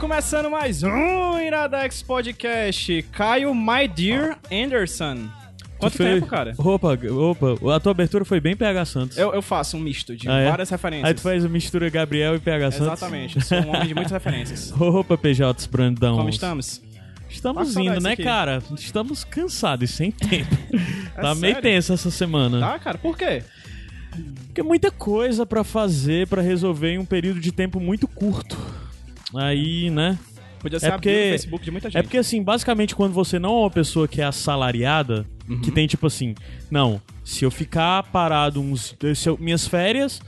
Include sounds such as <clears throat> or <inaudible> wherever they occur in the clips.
Começando mais um Iradex Podcast. Caio My Dear Anderson. Quanto fez- tempo, cara? Opa, opa, a tua abertura foi bem PH Santos. Eu, eu faço um misto de Ah, é? várias referências. Aí tu faz a mistura Gabriel e PH Santos. Exatamente, eu sou um homem de muitas referências. <laughs> Opa, PJs Brandão. Como estamos? Estamos Tá com indo, né, aqui. cara? Estamos cansados e sem tempo. <laughs> tá É meio sério? tenso essa semana. Tá, cara? Por quê? Porque é muita coisa pra fazer, pra resolver em um período de tempo muito curto. Aí, né? Podia ser É porque- do Facebook de muita gente. É porque, assim, basicamente, quando você não é uma pessoa que é assalariada, Uhum. que tem tipo assim, não, se eu ficar parado uns. Eu- minhas férias.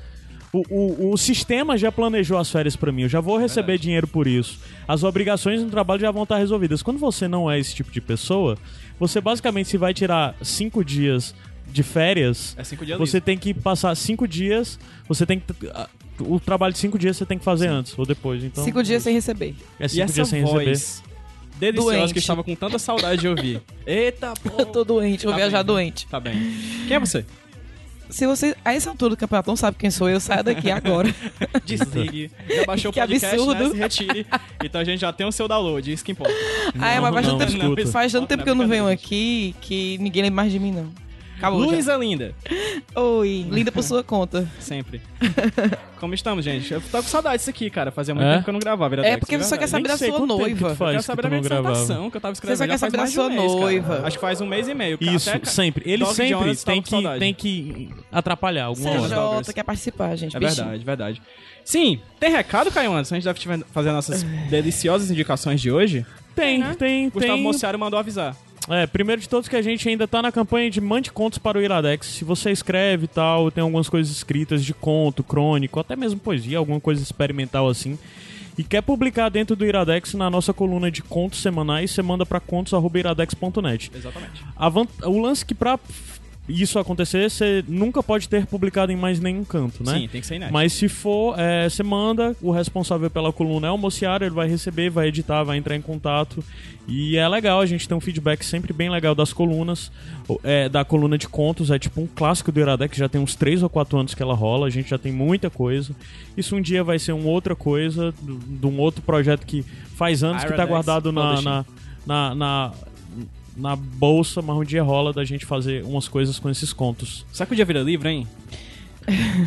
O, o, o sistema já planejou as férias pra mim, eu já vou receber dinheiro por isso. As obrigações no trabalho já vão estar resolvidas. Quando você não é esse tipo de pessoa, você basicamente se vai tirar cinco dias de férias, É cinco dias você liso. tem que passar cinco dias, você tem que. O trabalho de cinco dias você tem que fazer antes ou depois. Então, Cinco dias sem receber. é E cinco essa dias sem receber. voz deliciosa Doente. que eu estava com tanta saudade de ouvir. <laughs> Eita, pô. Eu tô doente, vou Tá viajar bem. doente. Tá bem. Quem é você? Se você, a essa altura do campeonato, não sabe quem sou eu, saia daqui agora. <laughs> Desligue. Já <laughs> baixou o Que podcast, absurdo. né? Se retire. Então a gente já tem o seu download, isso que importa. ah, é, mas faz não, tanto, tempo, faz tanto Não, tempo não que eu não venho aqui que ninguém lembra mais de mim, não. Acabou. Luísa Linda. Oi, linda por sua conta. <laughs> Sempre. Como estamos, gente? Eu tô com saudade disso aqui, cara. Fazia muito É? tempo que eu não gravava. Viradex, É porque de você só quer saber da sua noiva. faz Eu quero que saber tu da minha não gravava. dissertação que eu tava escrevendo. Você só quer já faz saber da mais de sua um mês, cara. noiva. Acho que faz um mês e meio. Isso, Até- sempre. Ele Dog sempre Jones tava tem com que, saudade. tem que atrapalhar alguma hora. Douglas. CJ quer participar, gente. É bichinho. verdade, verdade. Sim, tem recado, Caio Anderson? A gente deve tiver- fazer nossas <sighs> deliciosas indicações de hoje. Tem, né? tem, Gustavo tem. Mociaro mandou avisar. É, primeiro de todos que a gente ainda tá na campanha de mande contos para o Iradex. Se você escreve e tal, tem algumas coisas escritas de conto, crônico, até mesmo poesia, alguma coisa experimental assim. E quer publicar dentro do Iradex na nossa coluna de contos semanais, você manda para contos@iradex.net. Exatamente. A van- O lance que pra isso acontecer, você nunca pode ter publicado em mais nenhum canto, né? Sim, tem que ser inédito. Mas se for, é, você manda, o responsável pela coluna é o Mociaro, ele vai receber, vai editar, vai entrar em contato. E é legal, a gente tem um feedback sempre bem legal das colunas, é, da coluna de contos, é tipo um clássico do Iradex, já tem uns 3 ou 4 anos que ela rola, a gente já tem muita coisa. Isso um dia vai ser uma outra coisa, de um outro projeto que faz anos que tá Iradex guardado na, na, na, na bolsa, mas um dia rola da gente fazer umas coisas com esses contos. Será que o dia vira livre, hein?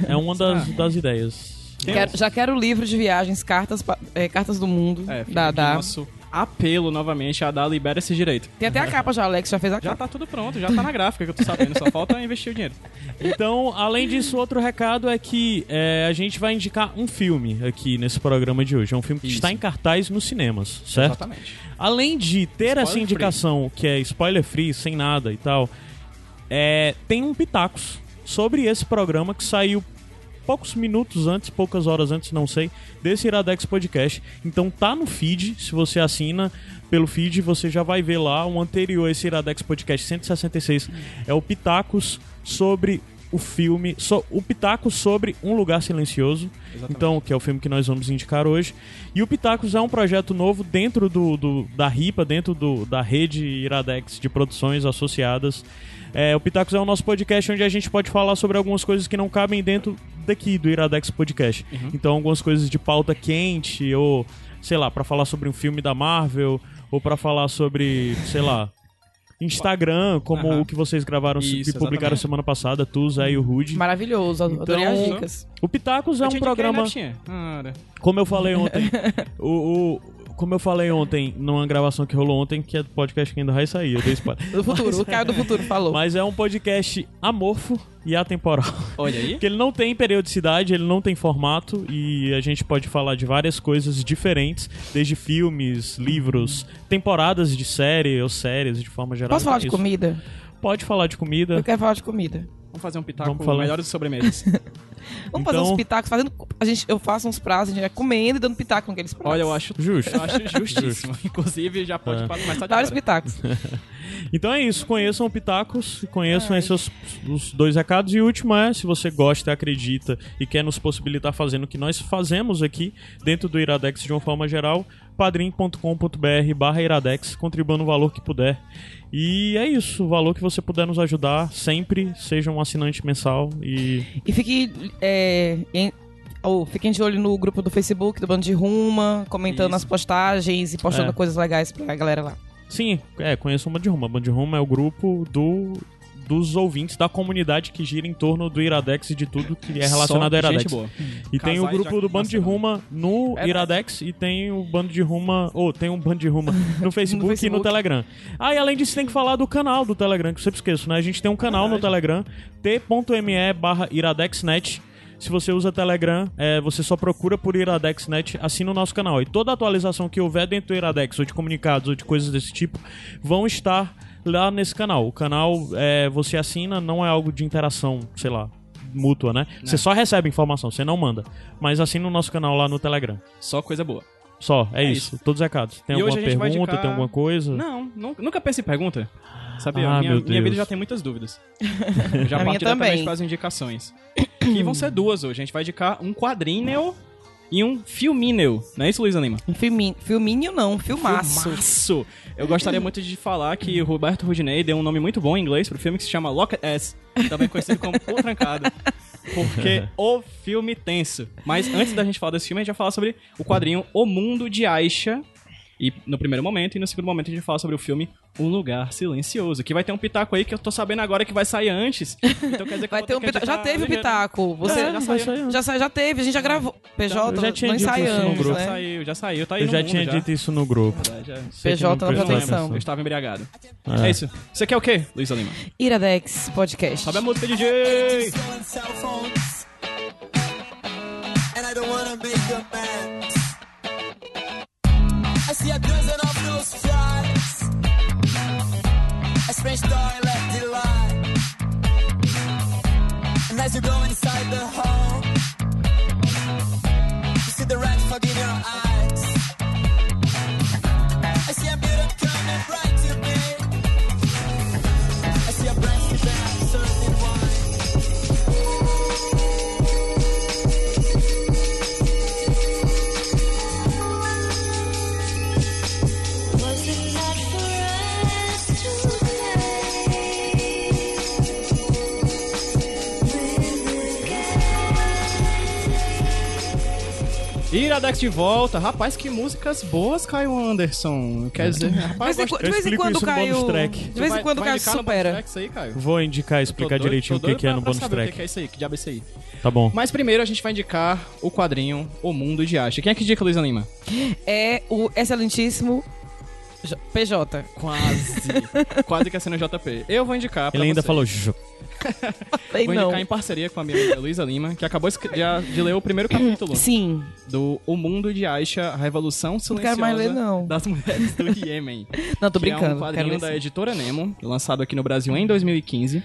É uma das, Ah. das ideias. Quero- já quero o livro de viagens, cartas, é, cartas do mundo. É, da, da. nosso apelo novamente a dar libera esse direito. Tem até a capa já, Alex já fez a Já capa. tá tudo pronto, já tá na gráfica que eu tô sabendo, só falta investir o dinheiro. Então, além disso, outro recado é que é, a gente vai indicar um filme aqui nesse programa de hoje. É um filme que Isso. está em cartaz nos cinemas, certo? Exatamente. Além de ter Spoiler essa free. indicação que é spoiler free, sem nada e tal, é, tem um pitacos sobre esse programa que saiu poucos minutos antes, poucas horas antes, não sei, desse Iradex Podcast. Então tá no feed, se você assina pelo feed, você já vai ver lá o anterior esse Iradex Podcast 166. É o Pitacos sobre o filme, so- o Pitacos sobre Um Lugar Silencioso. Exatamente. Então, que é o filme que nós vamos indicar hoje. E o Pitacos é um projeto novo dentro do, do- da RIPA, dentro do, da rede Iradex de produções associadas. É, o Pitacos é o nosso podcast onde a gente pode falar sobre algumas coisas que não cabem dentro daqui do Iradex Podcast. Então, algumas coisas de pauta quente, ou sei lá, pra falar sobre um filme da Marvel, ou pra falar sobre, sei lá. Instagram, como Aham. o que vocês gravaram Isso, e publicaram exatamente. semana passada, tu, Zé e o Rude. Maravilhoso, adorei as Então, dicas. O Pitacos é um programa. Como eu falei ontem, <laughs> o, o- como eu falei ontem, numa gravação que rolou ontem, que é do podcast que ainda vai sair, eu dei spoiler. Do futuro, o Caio do futuro falou. Mas é um podcast amorfo e atemporal. Olha aí. <laughs> Porque ele não tem periodicidade, ele não tem formato e a gente pode falar de várias coisas diferentes, desde filmes, livros, temporadas de série ou séries de forma geral. Posso falar de Isso. comida? Pode falar de comida. Eu quero falar de comida. Vamos fazer um pitaco Vamos falar. melhores sobremesas. <laughs> Vamos fazer Então- uns pitacos fazendo. A gente, eu faço uns pratos, a gente vai comendo e dando pitaco naqueles pratos. Olha, eu acho, Justo. eu acho <laughs> justíssimo. Inclusive, já pode É. começar de Vários agora. pitacos. <laughs> Então é isso, conheçam o Pitacos, conheçam esses os, os dois recados. E o último é, se você gosta, acredita e quer nos possibilitar fazendo o que nós fazemos aqui dentro do Iradex de uma forma geral, padrim.com.br barra Iradex, contribua no valor que puder. E é isso, o valor que você puder nos ajudar, sempre seja um assinante mensal e E fique. É, em- ou fiquem de olho no grupo do Facebook do Bando de Ruma, comentando Isso. as postagens e postando É. coisas legais pra galera lá. Sim, é, conheço o Band de Ruma. De Ruma é o grupo do, dos ouvintes da comunidade que gira em torno do Iradex e de tudo que é relacionado Só ao Iradex. Gente boa. E tem o Casais grupo do Bando de. Ruma no Verdade. Iradex e tem o Bando de Ruma. Ou tem um Bando de Ruma <laughs> no Facebook, e no Facebook. Telegram. Ah, e além disso, tem que falar do canal do Telegram, que eu sempre esqueço, né? A gente tem um canal no Telegram, t.me barra iradexnet. Se você usa Telegram, é, você só procura por IradexNet, assina o nosso canal. E toda atualização que houver dentro do Iradex, ou de comunicados, ou de coisas desse tipo, vão estar lá nesse canal. O canal, é, você assina, não é algo de interação, sei lá, mútua, né? Você só recebe informação, você não manda. Mas assina o nosso canal lá no Telegram. Só coisa boa. Só, é, É isso. Todos os recados. Tem E alguma pergunta, indicar- tem alguma coisa? Não, nu- nunca pensei em pergunta. Sabia? Ah, minha, minha vida já tem muitas dúvidas. <laughs> Já diretamente também. para as indicações. <coughs> que vão ser duas hoje. A gente vai indicar um quadrinho e um filminho. Não é isso, Luísa Lima? Um filminho, filminho não, filmaço. Filmaço. Eu gostaria muito de falar que o Roberto Rudinei deu um nome muito bom em inglês pro filme que se chama Lock S, também conhecido como O Trancado. Porque o filme tenso. Mas antes da gente falar desse filme, a gente vai falar sobre o quadrinho O Mundo de Aisha. E no primeiro momento, e no segundo momento a gente vai falar sobre o filme Um Lugar Silencioso, que vai ter um pitaco aí que eu tô sabendo agora que vai sair antes. <laughs> Então quer dizer que Vai ter um pitaco. Já teve o ligeiro. pitaco. Você É, já, sair. já, sa- já teve, a gente já gravou. PJ, Eu já tinha não dito isso no ensaiamos, grupo. Já né? saiu, já saiu. Tá aí Eu já mundo, tinha já. dito isso no grupo. Sei que PJ na proteção. Eu estava embriagado. É. É isso. Você quer o quê, Luísa Lima? Iradex Podcast. Sobe a música, DJ! And I don't wanna make you mad. See a dozen of those flies. A strange story left in. And as you go inside the hall, you see the red fog in your eyes. I see a mirror coming right to Iradex de volta. Rapaz, que músicas boas, Caio Anderson. Quer dizer, De rapaz, de vez em quando caiu. bonus track. De vez em quando no supera. aí, Caio? Vou indicar, explicar doido- direitinho o que, que é no saber track. O que é isso aí? Que diabo é isso aí? Tá bom. Mas primeiro a gente vai indicar o quadrinho O Mundo de Acha. Quem é que indica, Luísa Lima? É o excelentíssimo J- PJ. Quase. Quase que é sendo JP. Eu vou indicar pra Ele ainda vocês. falou "Ju". Sei Vou não. indicar em parceria com a minha amiga Luísa Lima, que acabou de, de- ler o primeiro capítulo <clears throat> Sim. do O Mundo de Aisha, a Revolução Silenciosa quero mais ler, não. das Mulheres do <laughs> Iêmen. Não, tô que é um brincando. quadrinho da editora Nemo, lançado aqui no Brasil em 2015.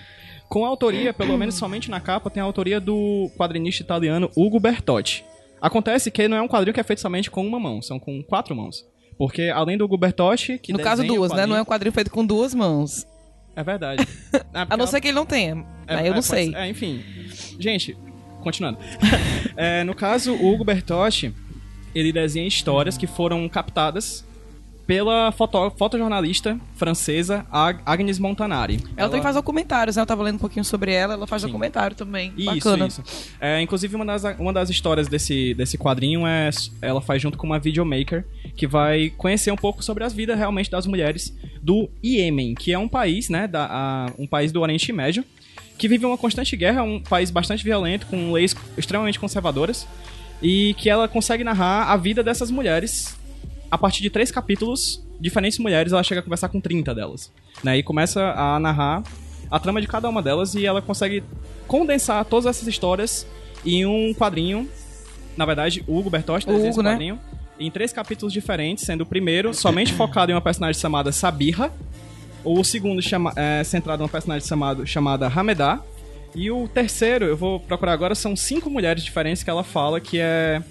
Com a autoria, pelo menos somente na capa, tem a autoria do quadrinista italiano Ugo Bertotti. Acontece que não é um quadrinho que é feito somente com uma mão, são com quatro mãos. Porque além do Hugo Bertotti, que No caso, duas, né? Não é um quadrinho- quadrinho feito com duas mãos. É verdade. <laughs> Porque A não ser que ele não tenha. é, Aí eu é, não sei. É, enfim. Gente, continuando. <laughs> É, no caso, o Hugo Bertotti, ele desenha histórias que foram captadas pela foto, fotojornalista francesa Ag- Agnes Montanari. Ela, também faz documentários, né? Eu tava lendo um pouquinho sobre ela, ela faz Sim. documentário também. Isso, Bacana. isso. É, inclusive, uma das, uma das histórias desse, desse quadrinho é. Ela faz junto com uma videomaker que vai conhecer um pouco sobre as vidas realmente das mulheres do Iêmen, que é um país, né? Da, a- um país do Oriente Médio, que vive uma constante guerra, um país bastante violento, com leis extremamente conservadoras, e que ela consegue narrar a vida dessas mulheres a partir de três capítulos, diferentes mulheres, ela chega a conversar com 30 delas. Né? E começa a narrar a trama de cada uma delas e ela consegue condensar todas essas histórias em um quadrinho. Na verdade, o Hugo Bertotti desenha Hugo, esse né? quadrinho em três capítulos diferentes, sendo o primeiro somente focado em uma personagem chamada Sabirra, o segundo chama, é, centrado em uma personagem chamado, chamada Hamedá, E o terceiro, eu vou procurar agora, são cinco mulheres diferentes que ela fala que é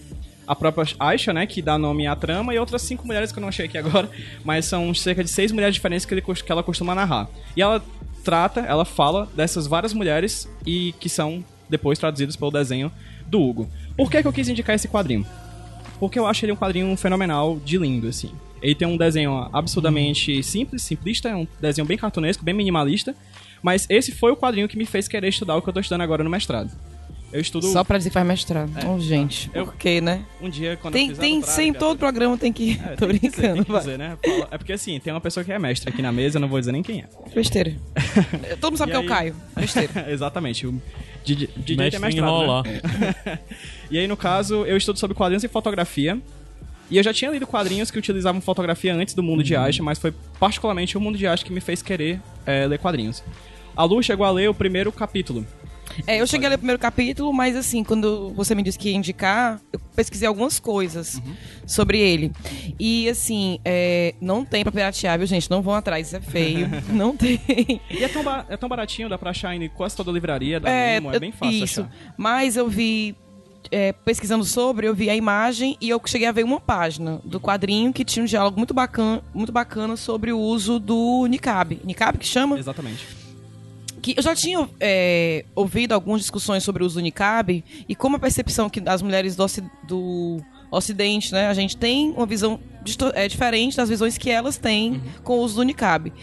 a própria Aisha, né, que dá nome à trama, e outras cinco mulheres que eu não achei aqui agora, <laughs> mas são cerca de seis mulheres diferentes que, ele, que ela costuma narrar. E ela trata, ela fala dessas várias mulheres e que são depois traduzidas pelo desenho do Hugo. Por que, que eu quis indicar esse quadrinho? Porque eu acho ele um quadrinho fenomenal de lindo, assim. Ele tem um desenho absurdamente simples, simplista, é um desenho bem cartunesco, bem minimalista, mas esse foi o quadrinho que me fez querer estudar o que eu tô estudando agora no mestrado. Eu estudo Só pra dizer que faz mestrado. É. oh, gente. Eu- Por quê, né? um dia quando eu Tem, fizer tem sem todo programa tem que. É, Tô tem que dizer, brincando, tem que dizer, né? É porque assim, tem uma pessoa que é mestre aqui na mesa, eu não vou dizer nem quem é. Besteira. <laughs> Todo mundo sabe E que é o aí? Caio. Besteira. <laughs> Exatamente. O DJ, DJ em mestrado, né? <laughs> E aí, no caso, eu estudo sobre quadrinhos e fotografia. E eu já tinha lido quadrinhos que utilizavam fotografia antes do mundo de Uhum. Aisha, mas foi particularmente o mundo de Aisha que me fez querer é, ler quadrinhos. A Lu chegou a ler o primeiro capítulo. É, eu cheguei a ler o primeiro capítulo, mas assim, quando você me disse que ia indicar, eu pesquisei algumas coisas Uhum. sobre ele. E assim, é, não tem pra piratear, viu, gente? Não vão atrás, isso é feio. <laughs> não tem. E é tão, é tão baratinho, dá pra achar em quase toda livraria, da É, Nemo, é bem fácil isso. achar. Mas eu vi. é, pesquisando sobre, eu vi a imagem e eu cheguei a ver uma página do quadrinho que tinha um diálogo muito bacana, muito bacana sobre o uso do niqab. Niqab que chama? Exatamente. Que eu já tinha é, ouvido algumas discussões sobre o uso do niqab e como a percepção que das mulheres do, do Ocidente, né, a gente tem uma visão é, diferente das visões que elas têm com o uso do niqab.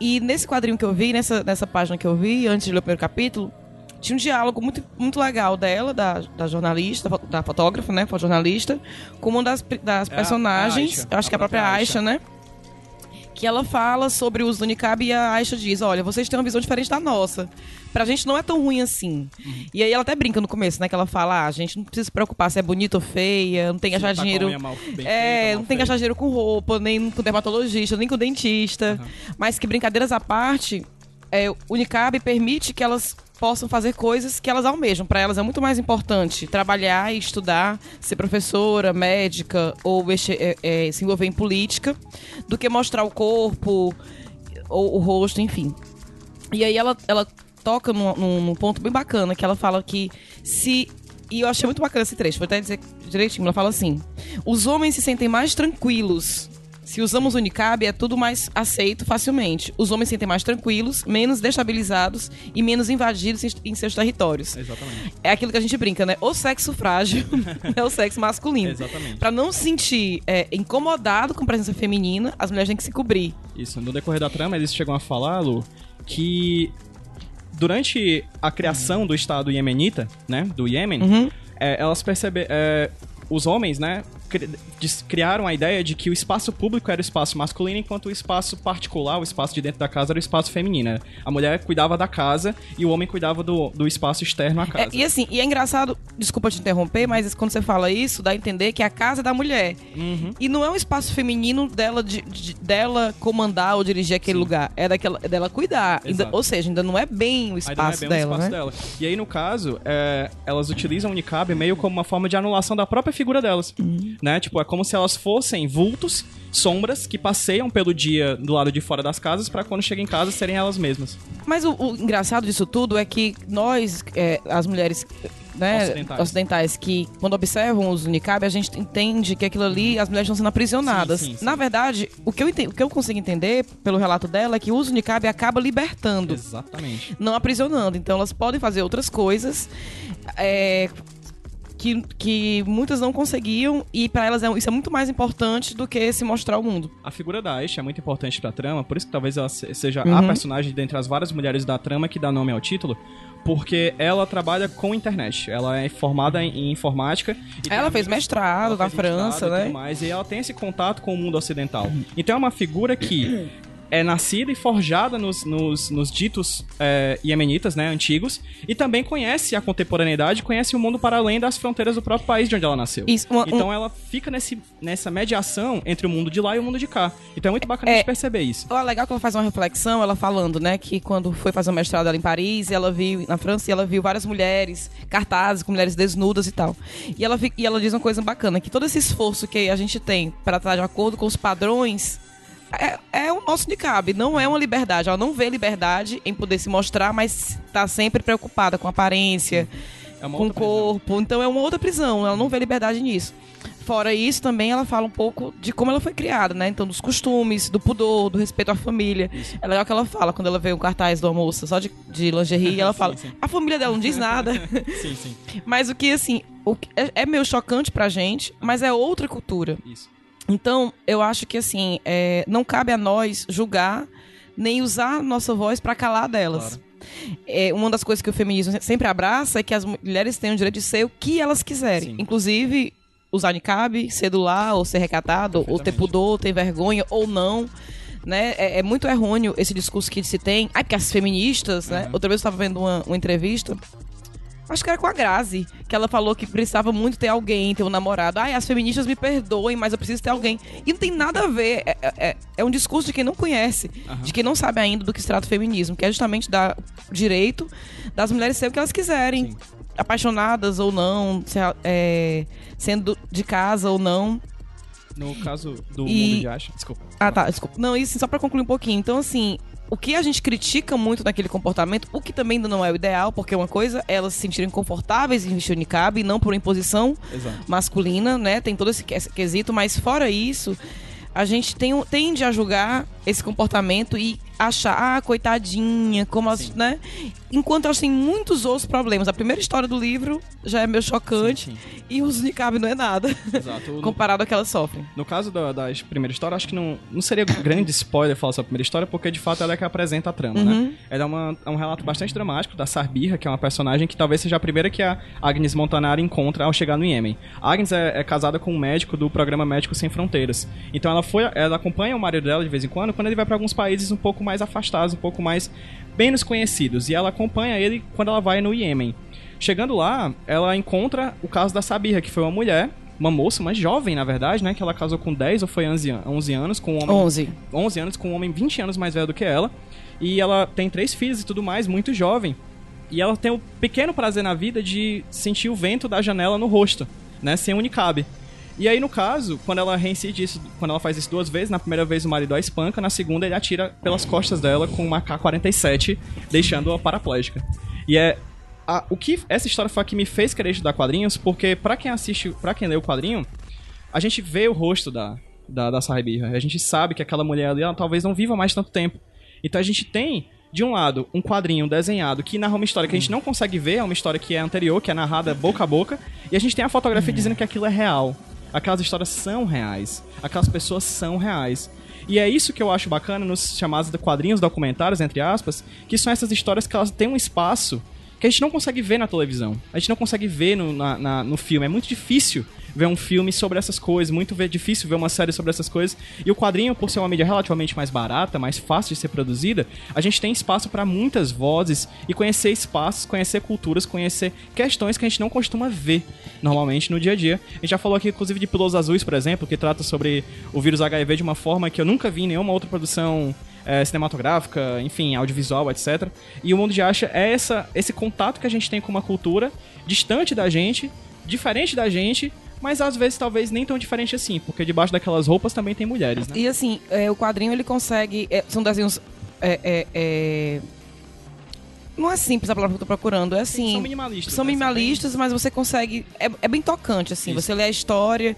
E nesse quadrinho que eu vi, nessa, nessa página que eu vi, antes de ler o primeiro capítulo, tinha um diálogo muito, muito legal dela, da, da jornalista, da fo- da fotógrafa, né, jornalista, com uma das, das É a- personagens, a Aisha, eu acho a que é a própria própria Aisha, Aisha. né? Que ela fala sobre o uso do niqab e a Aisha diz, olha, vocês têm uma visão diferente da nossa. Pra gente não é tão ruim assim. Uhum. E aí ela até brinca no começo, né? Que ela fala, ah, a gente não precisa se preocupar se é bonita ou feia, não tem que achar tá dinheiro... mal- bem é, feita, não tem que achar dinheiro com roupa, nem com dermatologista, nem com dentista. Mas que brincadeiras à parte, é, o niqab permite que elas possam fazer coisas que elas almejam. Pra elas é muito mais importante trabalhar e estudar, ser professora, médica ou mexer- é, é, se envolver em política, do que mostrar o corpo ou o rosto, enfim. E aí ela, ela toca num- num ponto bem bacana, que ela fala que se. E eu achei muito bacana esse trecho, vou até dizer direitinho. Ela fala assim: os homens se sentem mais tranquilos. Se usamos o niqab, é tudo mais aceito facilmente. Os homens se sentem mais tranquilos, menos destabilizados e menos invadidos em, seus territórios. Exatamente. É aquilo que a gente brinca, né? O sexo frágil <laughs> é o sexo masculino. Exatamente. Pra não se sentir é, incomodado com a presença feminina, as mulheres têm que se cobrir. Isso, no decorrer da trama, eles chegam a falar, Lu, que durante a criação do Estado Iemenita, né, do Iêmen, Uhum. é, elas perceberam, os homens, né, criaram a ideia de que o espaço público era o espaço masculino, enquanto o espaço particular, o espaço de dentro da casa, era o espaço feminino. A mulher cuidava da casa e o homem cuidava do, do espaço externo à É, casa. e assim, e é engraçado, desculpa te interromper, mas quando você fala isso, dá a entender que a casa é da mulher. Uhum. E não é um espaço feminino dela, de- de- dela comandar ou dirigir aquele lugar. É daquela, é dela cuidar. Ainda- ou seja, ainda não é bem o não é espaço bem o dela, espaço né? dela. E aí, no caso, é, elas utilizam o niqab meio como uma forma de anulação da própria figura delas. Uhum. Né? Tipo, é como se elas fossem vultos, sombras, que passeiam pelo dia do lado de fora das casas pra quando chegam em casa serem elas mesmas. Mas o, o engraçado disso tudo é que nós, é, as mulheres né, Ocidentais. ocidentais. que quando observam os niqab, a gente entende que aquilo ali, as mulheres estão sendo aprisionadas. Sim, sim, sim. Na verdade, o que, eu o que eu consigo entender pelo relato dela é que o uso do niqab acaba libertando. Exatamente. não aprisionando. Então elas podem fazer outras coisas é, que, que muitas não conseguiam e para elas é- isso é muito mais importante do que se mostrar ao mundo. A figura da Aisha é muito importante pra trama, por isso que talvez ela se- seja Uhum. a personagem dentre as várias mulheres da trama que dá nome ao título, porque ela trabalha com internet. Ela é formada em, em informática. e Ela fez amigos- mestrado ela na fez mestrado França, e né? mais, e ela tem esse contato com o mundo ocidental. Então é uma figura que é nascida e forjada nos, nos, nos ditos é, iemenitas, né, antigos, e também conhece a contemporaneidade, conhece o mundo para além das fronteiras do próprio país de onde ela nasceu. Isso, uma- então ela fica nesse, nessa mediação entre o mundo de lá e o mundo de cá. Então é muito bacana É. a gente perceber isso. É legal que ela faz uma reflexão, ela falando, né, que quando foi fazer o mestrado dela em Paris, ela viu, na França, e ela viu várias mulheres, cartazes com mulheres desnudas e tal. E ela, e ela diz uma coisa bacana, que todo esse esforço que a gente tem para estar de acordo com os padrões é, é o nosso niqab, não é uma liberdade. Ela não vê liberdade em poder se mostrar, mas tá sempre preocupada com a aparência, É com o outra prisão. corpo. Então é uma outra prisão, ela não vê liberdade nisso. Fora isso, também ela fala um pouco de como ela foi criada, né? Então, dos costumes, do pudor, do respeito à família. É legal que ela fala, quando ela vê um cartaz de uma moça só de, de lingerie, ela <laughs> Sim, fala, sim. a família dela não diz nada. <laughs> Sim, sim. mas o que, assim, o que- é, é meio chocante pra gente, mas é outra cultura. Isso. Então, eu acho que assim, é, não cabe a nós julgar nem usar nossa voz para calar delas. É, uma das coisas que o feminismo sempre abraça é que as mulheres têm o direito de ser o que elas quiserem. Sim. Inclusive, usar niqab, ser do lar, ou ser recatado, ou ter pudor, ou ter vergonha, ou não. Né? É, é muito errôneo esse discurso que se tem. Ai, porque as feministas, né? Outra vez eu estava vendo uma, uma entrevista Acho que era com a Grazi, que ela falou que precisava muito ter alguém, ter um namorado. Ai, as feministas me perdoem, mas eu preciso ter alguém. E não tem nada a ver. É, é- é um discurso de quem não conhece, de quem não sabe ainda do que se trata o feminismo, que é justamente dar direito das mulheres ser o que elas quiserem. Sim. Apaixonadas ou não, se- é, sendo de casa ou não. No caso do E- mundo de acha. Desculpa. Ah, tá, desculpa. Não, isso só pra concluir um pouquinho. Então, assim, o que a gente critica muito naquele comportamento, o que também ainda não é o ideal, porque uma coisa é elas se sentirem confortáveis em vestir o niqab e não por imposição Exato. masculina, né? Tem todo esse que- esse quesito, mas fora isso, a gente tem, tende a julgar esse comportamento e achar, ah, coitadinha, como elas, Sim. né? Enquanto elas têm muitos outros problemas. A primeira história do livro já é meio chocante Sim, e os niqab não é nada Exato. <laughs> Comparado ao que elas sofrem. no caso da, da primeira história, acho que não, não seria grande spoiler falar sobre a primeira história, porque de fato ela é que apresenta a trama, Uhum. né? Ela é, uma- é um relato bastante dramático da Sarbirra, que é uma personagem que talvez seja a primeira que a Agnes Montanari encontra ao chegar no Iêmen. A Agnes é, é casada com um médico do programa Médicos Sem Fronteiras. Então ela foi, ela acompanha o marido dela de vez em quando, quando ele vai para alguns países um pouco mais afastados, um pouco mais menos conhecidos. E ela acompanha ele quando ela vai no Iêmen. Chegando lá, ela encontra o caso da Sabirra, que foi uma mulher, uma moça, uma jovem, na verdade, né? Que ela casou com 10 ou foi 11 an- 11 anos, com um homem 11. 11 anos com um homem 20 anos mais velho do que ela. E ela tem três filhos e tudo mais, muito jovem. E ela tem o pequeno prazer na vida de sentir o vento da janela no rosto, né? Sem unicabe. E aí, no caso, quando ela reincide isso, quando ela faz isso duas vezes, na primeira vez o marido a espanca, na segunda ele atira pelas costas dela com uma K-47, deixando-a paraplégica. E é. a- o que essa história foi a que me fez querer estudar quadrinhos, porque pra quem assiste, pra quem lê o quadrinho, a gente vê o rosto da, da, da. A gente sabe que aquela mulher ali, ela talvez não viva mais tanto tempo. Então a gente tem, de um lado, um quadrinho desenhado que narra uma história que a gente não consegue ver, é uma história que é anterior, que é narrada boca a boca, e a gente tem a fotografia dizendo que aquilo é real. Aquelas histórias são reais. Aquelas pessoas são reais. E é isso que eu acho bacana nos chamados quadrinhos documentários, entre aspas, que são essas histórias que elas têm um espaço que a gente não consegue ver na televisão. A gente não consegue ver no, na- na- no filme. É muito difícil ver um filme sobre essas coisas, muito ver- difícil ver uma série sobre essas coisas. E o quadrinho, por ser uma mídia relativamente mais barata, mais fácil de ser produzida, a gente tem espaço para muitas vozes e conhecer espaços, conhecer culturas, conhecer questões que a gente não costuma ver normalmente no dia a dia. A gente já falou aqui, inclusive, de Pilos Azuis, por exemplo, que trata sobre o vírus HIV de uma forma que eu nunca vi em nenhuma outra produção é, cinematográfica, enfim, audiovisual, etc. E o Mundo de Acha é essa, esse contato que a gente tem com uma cultura distante da gente, diferente da gente, mas às vezes talvez nem tão diferente assim, porque debaixo daquelas roupas também tem mulheres, né? E assim, é, o quadrinho ele consegue. é, são desenhos. é, é, é, não é simples a palavra que eu tô procurando. É assim. São minimalistas. São né? minimalistas, mas você consegue. É, é bem tocante, assim. Isso. Você lê a história,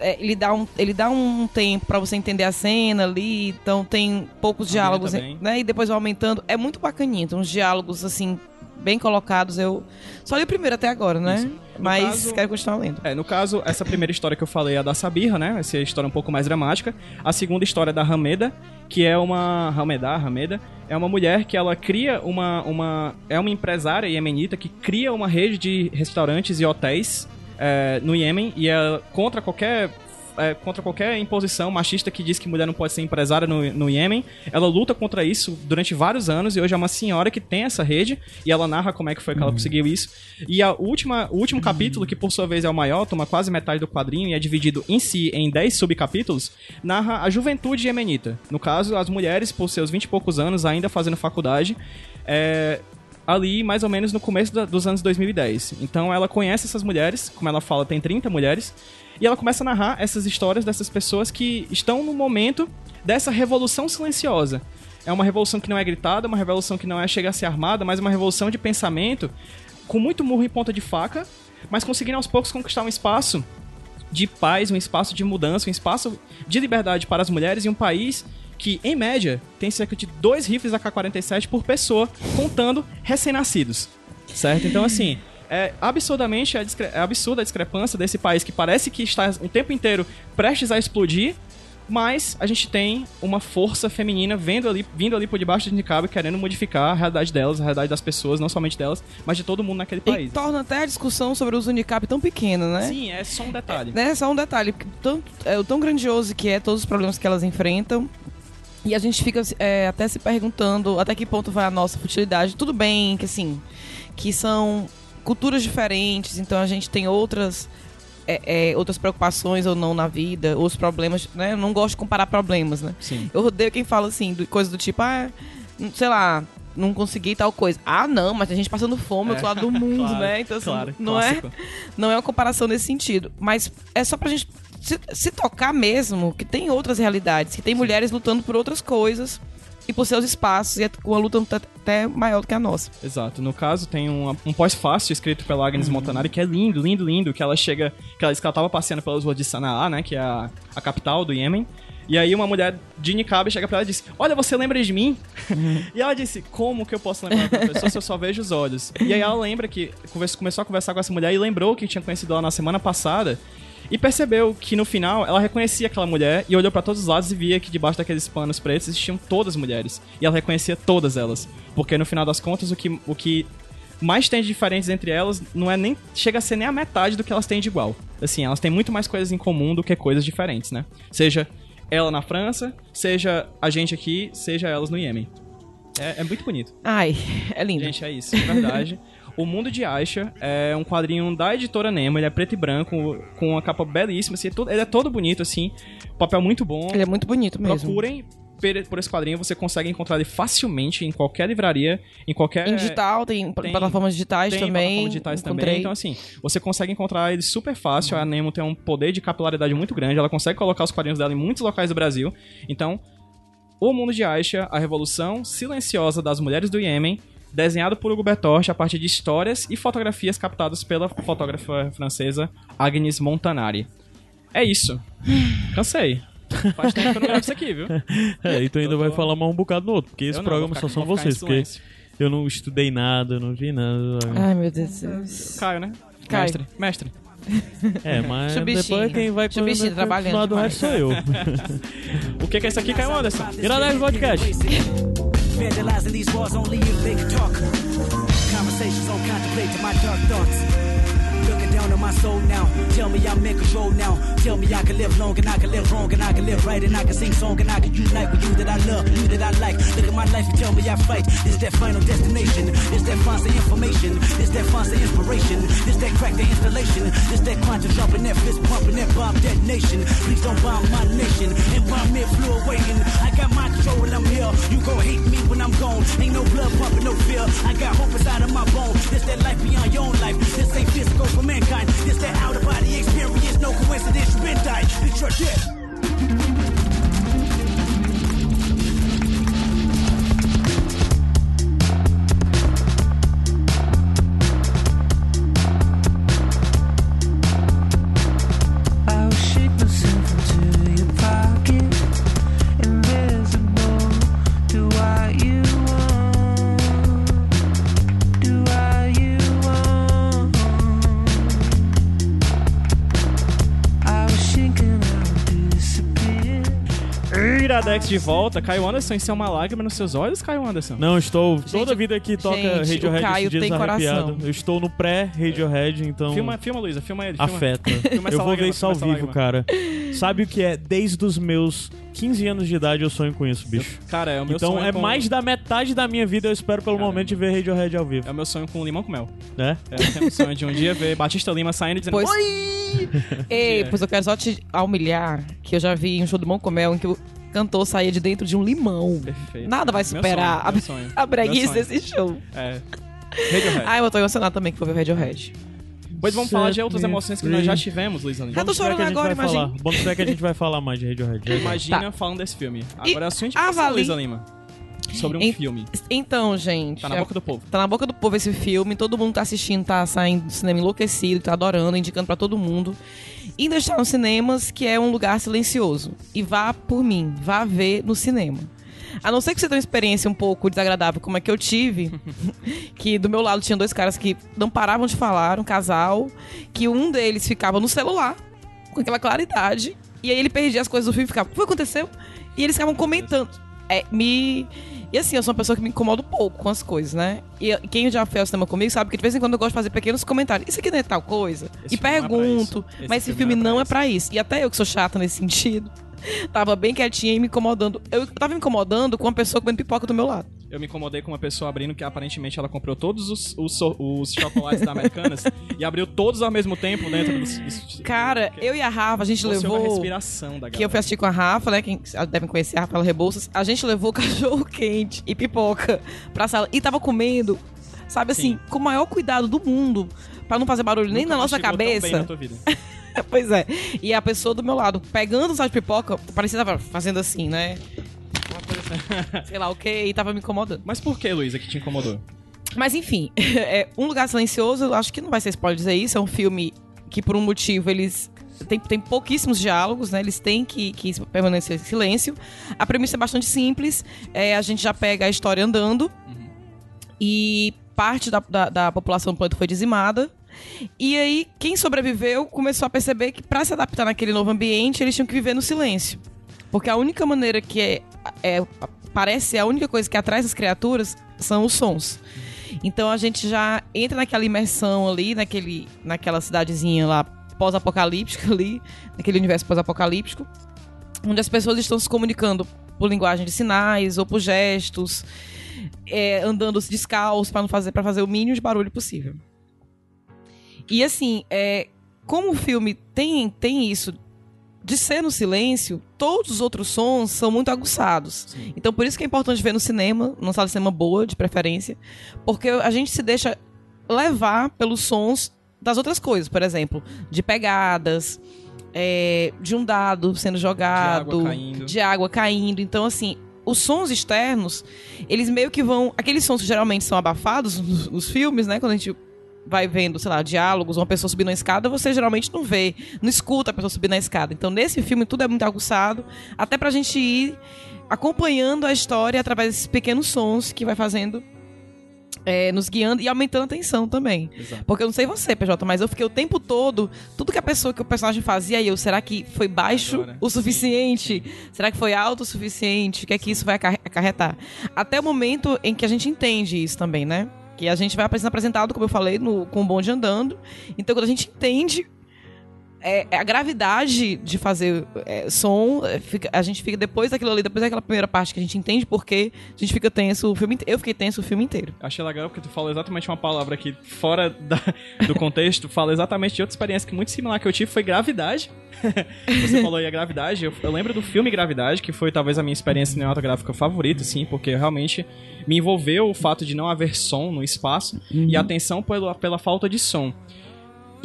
ele, dá um, ele dá um tempo pra você entender a cena ali. Então tem poucos diálogos, né? E depois vai aumentando. É muito bacaninho. Tem uns diálogos, assim, bem colocados. Eu só li o primeiro até agora, né? Isso. No Mas caso- quero continuar lendo. É, no caso, essa primeira história que eu falei é a da Sabirra, né? Essa é a história um pouco mais dramática. A segunda história é da Hameda, que é uma... Hameda, Hameda. É uma mulher que ela cria uma... uma é uma empresária iemenita que cria uma rede de restaurantes e hotéis é, no Iêmen e é contra qualquer... é, contra qualquer imposição machista que diz que mulher não pode ser empresária no, no Iêmen. Ela luta contra isso durante vários anos e hoje é uma senhora que tem essa rede e ela narra como é que foi que ela conseguiu isso. E a última, o último capítulo, que por sua vez é o maior, toma quase metade do quadrinho e é dividido em si em 10 subcapítulos, narra a juventude iemenita. No caso, as mulheres, por seus 20 e poucos anos, ainda fazendo faculdade, é, ali mais ou menos no começo da- dos anos 2010. Então ela conhece essas mulheres, como ela fala, tem 30 mulheres, e ela começa a narrar essas histórias dessas pessoas que estão no momento dessa revolução silenciosa. É uma revolução que não é gritada, uma revolução que não é chega a ser armada, mas uma revolução de pensamento com muito murro em ponta de faca, mas conseguindo aos poucos conquistar um espaço de paz, um espaço de mudança, um espaço de liberdade para as mulheres em um país que, em média, tem cerca de dois rifles AK-47 por pessoa, contando recém-nascidos. Certo? Então, assim, é absurdamente é absurda a discrepância desse país que parece que está o tempo inteiro prestes a explodir, mas a gente tem uma força feminina vendo ali, vindo ali por debaixo de niqab, querendo modificar a realidade delas, a realidade das pessoas, não somente delas, mas de todo mundo naquele E país. torna até a discussão sobre o uso unicap tão pequena, né? Sim, é só um detalhe. né, só um detalhe, tão, é, o tão grandioso que é todos os problemas que elas enfrentam. E a gente fica é, até se perguntando até que ponto vai a nossa futilidade. Tudo bem que assim, que são culturas diferentes, então a gente tem outras é, é, outras preocupações ou não na vida, os problemas, né? Eu não gosto de comparar problemas, né? Sim. Eu odeio quem fala assim, do- coisa do tipo, ah, sei lá, não consegui tal coisa. Ah, não, mas tem gente passando fome do outro lado do mundo, <laughs> Claro, né? Então, assim, claro, não é não é uma comparação nesse sentido. Mas é só pra gente se, se tocar mesmo que tem outras realidades, que tem mulheres lutando por outras coisas e por seus espaços, e é uma luta até- maior do que a nossa. Exato. No caso, tem um, um pós-fácil escrito pela Uhum. Agnes Montanari que é lindo, lindo, lindo. Que ela chega. Que ela que ela tava passeando pelas ruas de Sanaa, né? Que é a, a capital do Iêmen. E aí uma mulher de niqab chega pra ela e diz: Olha, você lembra de mim? Uhum. <laughs> e ela disse: Como que eu posso lembrar da pessoa se eu só vejo os olhos? E aí ela lembra que começou a conversar com essa mulher e lembrou que tinha conhecido ela na semana passada. E percebeu que no final ela reconhecia aquela mulher e olhou pra todos os lados e via que debaixo daqueles panos pretos existiam todas as mulheres. E ela reconhecia todas elas. Porque no final das contas, o que, o que mais tem de diferentes entre elas não é nem. chega a ser nem a metade do que elas têm de igual. Assim, elas têm muito mais coisas em comum do que coisas diferentes, né? Seja ela na França, seja a gente aqui, seja elas no Iêmen. É, é muito bonito. Ai, é lindo. Gente, é isso, é verdade. <laughs> O Mundo de Aisha é um quadrinho da editora Nemo, ele é preto e branco, com uma capa belíssima, assim, é todo- ele é todo bonito, assim, papel muito bom. Ele é muito bonito mesmo. Procurem por esse quadrinho, você consegue encontrar ele facilmente em qualquer livraria, em qualquer... Em digital, tem, tem- plataformas digitais tem também. plataformas digitais encontrei. também, então assim, você consegue encontrar ele super fácil, a Nemo tem um poder de capilaridade muito grande, ela consegue colocar os quadrinhos dela em muitos locais do Brasil, então, O Mundo de Aisha, a revolução silenciosa das mulheres do Iêmen, desenhado por Hugo Bertocht a partir de histórias e fotografias captadas pela fotógrafa francesa Agnes Montanari. É isso. Cansei. Faz tempo que eu não gravo isso aqui, viu? <laughs> É, e tu ainda Eu vai tô- falar mais um bocado no outro, porque esse não, programa ficar- só são vocês, porque eu não estudei nada, eu não vi nada. Ai, meu Deus do céu. Caio, né? Caio. Mestre. Mestre. É, mas Chubichinho. depois quem vai Chubichinho, trabalhando continuar do resto sou eu. <laughs> <laughs> O que que é isso aqui, Caio Anderson? Iradez Podcast. Vandalizing these walls only if they talk. Conversations on contemplating my dark thoughts. Looking down on my soul now. Tell me I'm in control now. Tell me I can live long and I can live wrong and I can live right and I can sing song and I can unite with you that I love, you that I like. Look at my life and tell me I fight. It's that final destination. It's that fancy information. It's that fancy inspiration. It's that crack the installation. It's that quantum jumping, that fist pumping, that bomb detonation. Please don't bomb my nation and bomb me flew awaiting. I got my control and I'm here. You gon' hate me when I'm gone. Ain't no blood pumping, no fear. I got hope inside of my bone. This that life beyond your own life. This ain't physical for mankind. This that out of body experience. No coincidence, You've been died. It's your death. De volta. Caio Anderson, isso é uma lágrima nos seus olhos, Caio Anderson? Não, estou. toda vida que toca gente, o Radiohead Caio esses dias tem arrepiado. coração. Eu estou no pré-Radiohead, então. Filma, filma, Luísa, filma ele. Filma. Afeta. <laughs> Filma essa eu vou ver lágrima, isso ao vivo, lágrima. cara. Sabe o que é? Desde os meus 15 anos de idade eu sonho com isso, bicho. Cara, é o meu Então sonho é com... mais da metade da minha vida eu espero pelo Cara. momento de ver Radiohead ao vivo, É o meu sonho com limão com mel. né? É, eu tenho um sonho de um dia ver Batista Lima saindo e dizendo Pois- Oi! Ei, <laughs> pois eu quero só te humilhar, que eu já vi um show do Moncomel em que o cantor saía de dentro de um limão. Perfeito. Nada vai Meu superar sonho, meu sonho, a, a breguice desse show. É. Radiohead. Ai, eu tô emocionado também que vou ver o Radiohead. Pois vamos falar de outras emoções que nós já tivemos, Luiz Aline. Já tô chorando a gente agora, vai falar. imagina. Bônus track a gente vai falar mais de Radiohead. Imagina Tá. falando desse filme. E Agora é a sua indicação, Luiz Lima. Sobre um Em- filme. Então, gente. Tá na é- boca do povo. Tá na boca do povo esse filme, todo mundo tá assistindo, tá saindo do cinema enlouquecido, tá adorando, indicando pra todo mundo. Ainda está nos cinemas, que é um lugar silencioso. E vá por mim, vá ver no cinema. A não ser que você tenha uma experiência um pouco desagradável, como é que eu tive, <laughs> que do meu lado tinha dois caras que não paravam de falar, um casal, que um deles ficava no celular, com aquela claridade, e aí ele perdia as coisas do filme e ficava, o que aconteceu? E eles ficavam comentando. É, me. E assim, eu sou uma pessoa que me incomoda um pouco com as coisas, né? E eu- quem já fez o cinema comigo sabe que de vez em quando eu gosto de fazer pequenos comentários. Isso aqui não é tal coisa? Esse e é pergunto. isso. Mas esse filme filme não é pra é pra isso. E até eu que sou chata nesse sentido, tava bem quietinha e me incomodando. Eu tava me incomodando com uma pessoa comendo pipoca do meu lado. Eu me incomodei com uma pessoa abrindo que aparentemente ela comprou todos os, os, os chocolates da Americanas <laughs> e abriu todos ao mesmo tempo dentro dos. dos- Cara, eu e a Rafa, a gente a levou. respiração da Que eu galera. fui assistir com a Rafa, né? Quem devem conhecer a Rafaela Rebouças. A gente levou <laughs> cachorro quente e pipoca pra sala. E tava comendo, sabe assim, Sim. com o maior cuidado do mundo. Pra não fazer barulho nem Nunca na nossa mastigou tão bem cabeça. na tua vida. <laughs> pois é. E a pessoa do meu lado, pegando o sal de pipoca, parecia que tava fazendo assim, né? <laughs> Sei lá o que, e tava me incomodando. Mas por que, Luísa, que te incomodou? Mas enfim, <laughs> é, Um Lugar Silencioso, eu acho que não vai ser spoiler dizer isso, é um filme que por um motivo eles. Tem, tem pouquíssimos diálogos, né? Eles têm que, que permanecer em silêncio. A premissa é bastante simples. É, a gente já pega a história andando e parte da, da, da população do planeta foi dizimada. E aí, quem sobreviveu começou a perceber que para se adaptar naquele novo ambiente, eles tinham que viver no silêncio. Porque a única maneira que é, parece a única coisa que atrai as criaturas são os sons. Então a gente já entra naquela imersão ali, naquele, naquela cidadezinha lá pós-apocalíptica ali, naquele universo pós-apocalíptico, onde as pessoas estão se comunicando por linguagem de sinais ou por gestos, é, andando descalço para fazer para fazer o mínimo de barulho possível. E assim, é, como o filme tem, tem isso de ser no silêncio, todos os outros sons são muito aguçados. Então por isso que é importante ver no cinema, numa sala de cinema boa, de preferência, porque a gente se deixa levar pelos sons das outras coisas, por exemplo, de pegadas, é, de um dado sendo jogado, água caindo. de água caindo. Então, assim, os sons externos, eles meio que vão. Aqueles sons que geralmente são abafados nos, nos filmes, né? Quando a gente vai vendo, sei lá, diálogos, uma pessoa subindo uma escada, você geralmente não vê, não escuta a pessoa subir na escada. Então, nesse filme, tudo é muito aguçado, até pra gente ir acompanhando a história através desses pequenos sons que vai fazendo. é, nos guiando e aumentando a tensão também. Exato. Porque eu não sei você, PJ, mas eu fiquei o tempo todo, tudo que a pessoa, que o personagem fazia, eu, será que foi baixo Agora. o suficiente? Será que foi alto o suficiente? O que é que isso vai acarre- acarretar? Até o momento em que a gente entende isso também, né? Que a gente vai sendo apresentado, como eu falei, no, com o bonde andando. Então, quando a gente entende é, é a gravidade de fazer é, som, é, fica- a gente fica depois daquilo ali, depois daquela primeira parte que a gente entende porque a gente fica tenso o filme inteiro. Eu fiquei tenso o filme inteiro. Achei legal porque tu falou exatamente uma palavra que, fora da- do contexto, fala exatamente de outra experiência que muito similar que eu tive, foi gravidade. <laughs> Você falou aí a gravidade. Eu, eu lembro do filme Gravidade, que foi talvez a minha experiência cinematográfica favorita, assim, porque realmente me envolveu o fato de não haver som no espaço e a tensão pela, pela falta de som.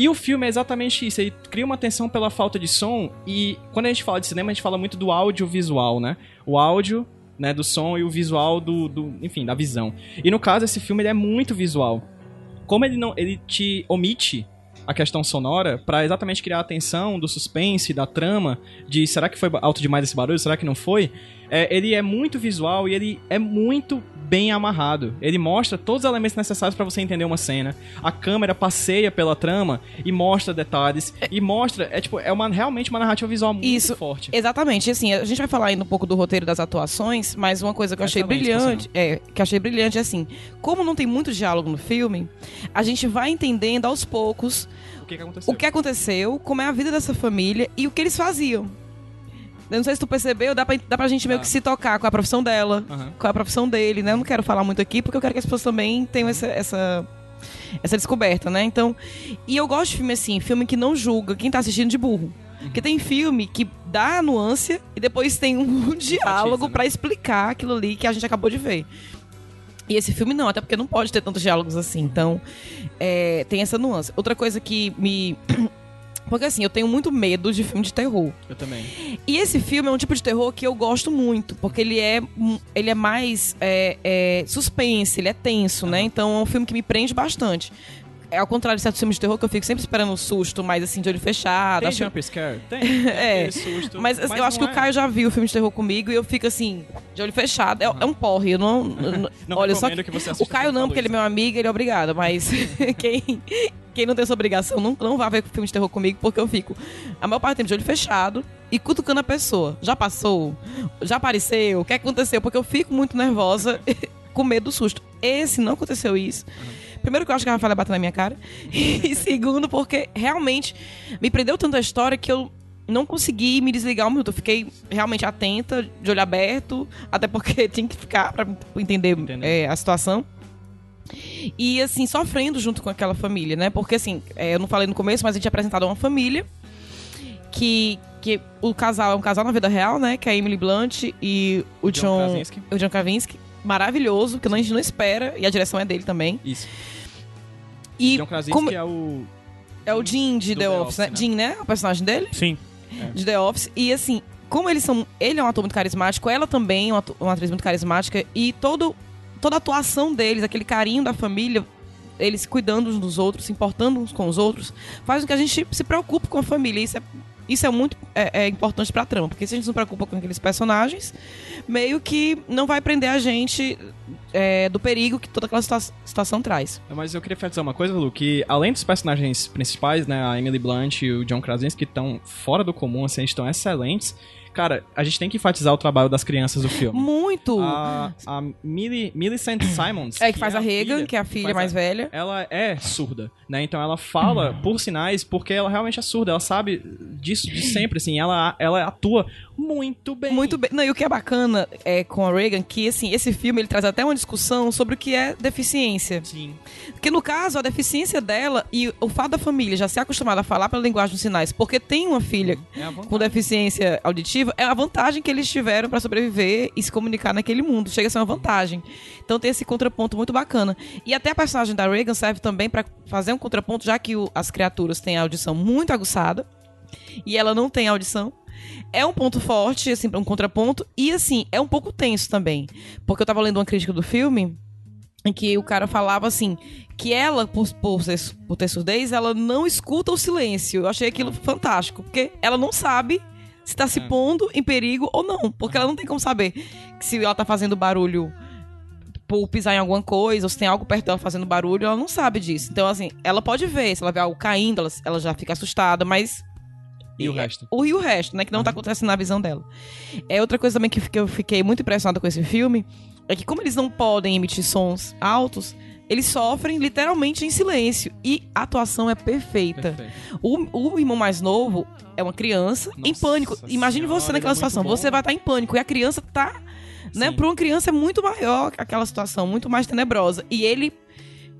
E o filme é exatamente isso, ele cria uma tensão pela falta de som e quando a gente fala de cinema, a gente fala muito do audiovisual, né? O áudio, né, do som e o visual do, do enfim, da visão. E no caso, esse filme ele é muito visual. Como ele não ele te omite a questão sonora pra exatamente criar a tensão do suspense, da trama, de será que foi alto demais esse barulho, será que não foi? É, ele é muito visual e ele é muito bem amarrado. Ele mostra todos os elementos necessários pra você entender uma cena. A câmera passeia pela trama e mostra detalhes e mostra, é tipo, é uma realmente uma narrativa visual muito Isso. forte. Exatamente, assim, a gente vai falar ainda um pouco do roteiro das atuações, mas uma coisa que eu achei brilhante, é, que achei brilhante é assim, como não tem muito diálogo no filme, a gente vai entendendo aos poucos O que, que aconteceu? o que aconteceu, como é a vida dessa família e o que eles faziam. Eu não sei se tu percebeu, dá pra, dá pra gente meio Ah. que se tocar com a profissão dela, Aham. com a profissão dele, né? Eu não quero falar muito aqui, porque eu quero que as pessoas também tenham essa, essa, essa descoberta, né? Então, e eu gosto de filme assim, filme que não julga quem tá assistindo de burro. Porque tem filme que dá a nuance e depois tem um <laughs> diálogo né? pra explicar aquilo ali que a gente acabou de ver. E esse filme não, até porque não pode ter tantos diálogos assim. Então, é, tem essa nuance. Outra coisa que me. <clears throat> Porque assim, eu tenho muito medo de filme de terror. Eu também. E esse filme é um tipo de terror que eu gosto muito, porque ele é, ele é mais é, é, suspense, ele é tenso, né? Então é um filme que me prende bastante. É ao contrário de certos filmes de terror que eu fico sempre esperando um susto, mais assim, de olho fechado. Tem acho- jump scare? <laughs> Tem. tem É. aquele susto, Mas, assim, eu acho que não o é- Caio já viu o filme de terror comigo e eu fico assim, de olho fechado. É, é um porre, eu não. <laughs> não- Não olha, só que, que você o Caio não, porque ele é meu amigo, ele é obrigado. Mas <laughs> quem, quem não tem essa obrigação não, não vai ver filme de terror comigo, porque eu fico a maior parte do tempo de olho fechado e cutucando a pessoa. Já passou? Já apareceu? O que aconteceu? Porque eu fico muito nervosa, com medo do susto. Esse não aconteceu isso. Primeiro que eu acho que a Rafaela bateu na minha cara. <laughs> E segundo, porque realmente me prendeu tanto a história que eu não consegui me desligar um minuto. Eu fiquei realmente atenta, de olho aberto, até porque <laughs> tinha que ficar pra entender Entender. é, a situação. E assim, sofrendo junto com aquela família, né? Porque assim, é, eu não falei no começo, mas a gente é apresentado a uma família que, que o casal é um casal na vida real, né? Que é a Emily Blunt e o John John, Krasinski. o John Krasinski. Maravilhoso, que a gente não espera, e a direção é dele também. Isso. E John Krasinski como- é o... é o Jim de The, The Office, Office, né? né? Jim, né? O personagem dele? Sim. De The Office. E assim, como eles são. Ele é um ator muito carismático, ela também é uma, atriz muito carismática. E todo, toda a atuação deles, aquele carinho da família, eles se cuidando uns dos outros, se importando uns com os outros, faz com que a gente se preocupe com a família. Isso é, isso é muito é, é importante pra trama, porque se a gente não se preocupa com aqueles personagens, meio que não vai prender a gente é, do perigo que toda aquela situa- situação traz. Mas eu queria enfatizar uma coisa, Lu, que além dos personagens principais, né, a Emily Blunt e o John Krasinski, que estão fora do comum, assim, estão excelentes, cara, a gente tem que enfatizar o trabalho das crianças do filme. Muito! A, a Millie, Millicent Simons. é que faz é a Regan, que é a filha mais velha. Ela é surda, né? Então ela fala por sinais porque ela realmente é surda. Ela sabe disso de sempre, assim. Ela, ela atua muito bem. Muito bem. Não, e o que é bacana é com a Reagan, que assim, esse filme ele traz até uma discussão sobre o que é deficiência. Sim. Porque no caso, a deficiência dela e o fato da família já ser acostumada a falar pela linguagem dos sinais, porque tem uma filha É a vantagem. com deficiência auditiva, é a vantagem que eles tiveram pra sobreviver e se comunicar naquele mundo. Chega a ser uma vantagem. Então tem esse contraponto muito bacana. E até a personagem da Reagan serve também pra fazer um contraponto, já que o- as criaturas têm a audição muito aguçada e ela não tem audição. É um ponto forte, assim, um contraponto. E, assim, é um pouco tenso também. Porque eu tava lendo uma crítica do filme em que o cara falava assim que ela, por, por, por ter surdez, ela não escuta o silêncio. Eu achei aquilo fantástico, porque ela não sabe se tá se É. pondo em perigo ou não. Porque ela não tem como saber se ela tá fazendo barulho por pisar em alguma coisa, ou se tem algo perto dela fazendo barulho, ela não sabe disso. Então, assim, ela pode ver, se ela vê algo caindo, ela, ela já fica assustada, mas E o resto? o e o resto, né? Que não tá acontecendo na visão dela. É outra coisa também que eu fiquei muito impressionada com esse filme é que como eles não podem emitir sons altos, eles sofrem literalmente em silêncio. E a atuação é perfeita. O, o irmão mais novo é uma criança em Nossa pânico. Imagine senhora, você ele naquela é situação. bom. Você vai estar em pânico e a criança tá. Né? Sim. Para uma criança é muito maior aquela situação, muito mais tenebrosa. E ele.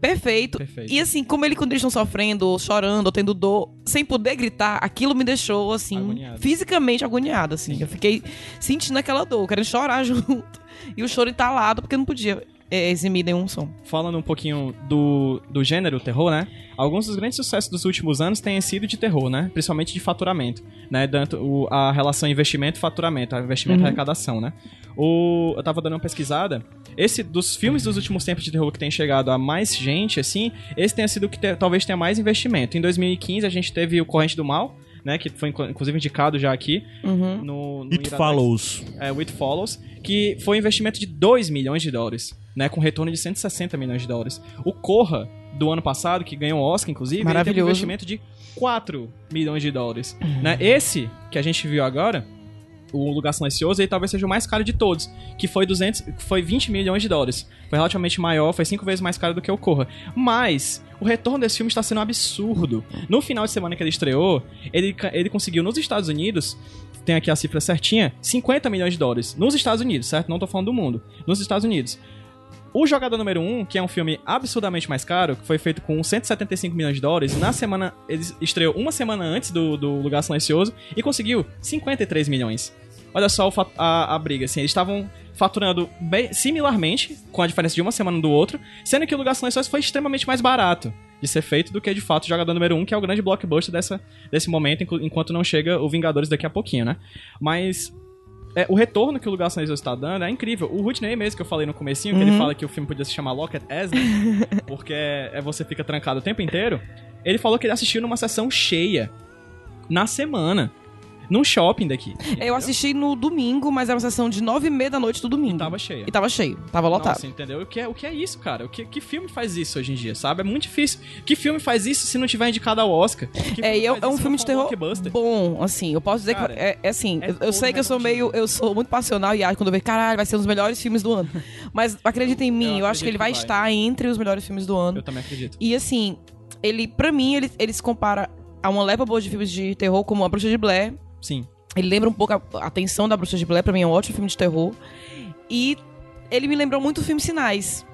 Perfeito. Perfeito. E assim, como ele, quando eles estão sofrendo, ou chorando, ou tendo dor, sem poder gritar, aquilo me deixou, assim, Agoniado. fisicamente agoniada, assim. Eu fiquei sentindo aquela dor, querendo chorar <laughs> junto. E o choro entalado, porque não podia é, eximir nenhum som. Falando um pouquinho do, do gênero terror, né? Alguns dos grandes sucessos dos últimos anos têm sido de terror, né? Principalmente de faturamento, né? Tanto o- a relação investimento e faturamento, a investimento e arrecadação, né? O, eu tava dando uma pesquisada. Esse, dos filmes dos últimos tempos de terror que tem chegado a mais gente, assim, esse tenha sido o que te- talvez tenha mais investimento. Em 2015 a gente teve o Corrente do Mal, né? Que foi inclu- inclusive indicado já aqui Uhum. no, no It Iradex Follows. é, o It Follows, que foi um investimento de 2 milhões de dólares, né, com retorno de 160 milhões de dólares. O Corra, do ano passado, que ganhou o Oscar, inclusive, ele teve um investimento de 4 milhões de dólares. Né? Esse, que a gente viu agora, o Lugar Silencioso, ele talvez seja o mais caro de todos, que foi 200, que foi 20 milhões de dólares. Foi relativamente maior, foi cinco vezes mais caro do que o Corra. Mas o retorno desse filme está sendo absurdo. No final de semana que ele estreou, ele, ele conseguiu nos Estados Unidos, tem aqui a cifra certinha, 50 milhões de dólares. Nos Estados Unidos, certo? Não tô falando do mundo. Nos Estados Unidos. O Jogador Número 1, que é um filme absurdamente mais caro, que foi feito com 175 milhões de dólares, na semana. Ele estreou uma semana antes do, do Lugar Silencioso e conseguiu 53 milhões. olha só a, a briga, assim, eles estavam faturando bem, similarmente, com a diferença de uma semana do outro, sendo que o Lugar Lençóis foi extremamente mais barato de ser feito do que, de fato, o Jogador Número 1, que é o grande blockbuster dessa, desse momento, enqu- enquanto não chega o Vingadores daqui a pouquinho, né? Mas é, o retorno que o Lugar Lençóis está dando é incrível. O Whitney mesmo, que eu falei no comecinho, que ele fala que o filme podia se chamar Locked As, né? <laughs> Porque é, é você fica trancado o tempo inteiro. Ele falou que ele assistiu numa sessão cheia na semana. Num shopping daqui. Eu assisti no domingo, mas era uma sessão de nove e meia da noite do domingo. E tava cheia. E tava cheio, tava lotado. Nossa, entendeu? O que, é, o que é isso, cara? O que, que filme faz isso hoje em dia, sabe? É muito difícil. Que filme faz isso se não tiver indicado ao Oscar? Que É, e é, é um filme de terror bom, assim, eu posso dizer Cara, que é, é assim, é eu, sei que eu sou meio, eu sou muito passional e acho quando eu vejo, caralho, vai ser um dos melhores filmes do ano. <laughs> Mas acredita em mim, eu, Eu acho que ele vai, vai. estar entre os melhores filmes do ano. Eu também acredito. E assim, ele, pra mim, ele, ele se compara a uma leva boa de filmes de terror como A Bruxa de Blair. Sim. Ele lembra um pouco a, a tensão da Bruxa de Blair, pra mim é um ótimo filme de terror. E ele me lembrou muito o filme Sinais.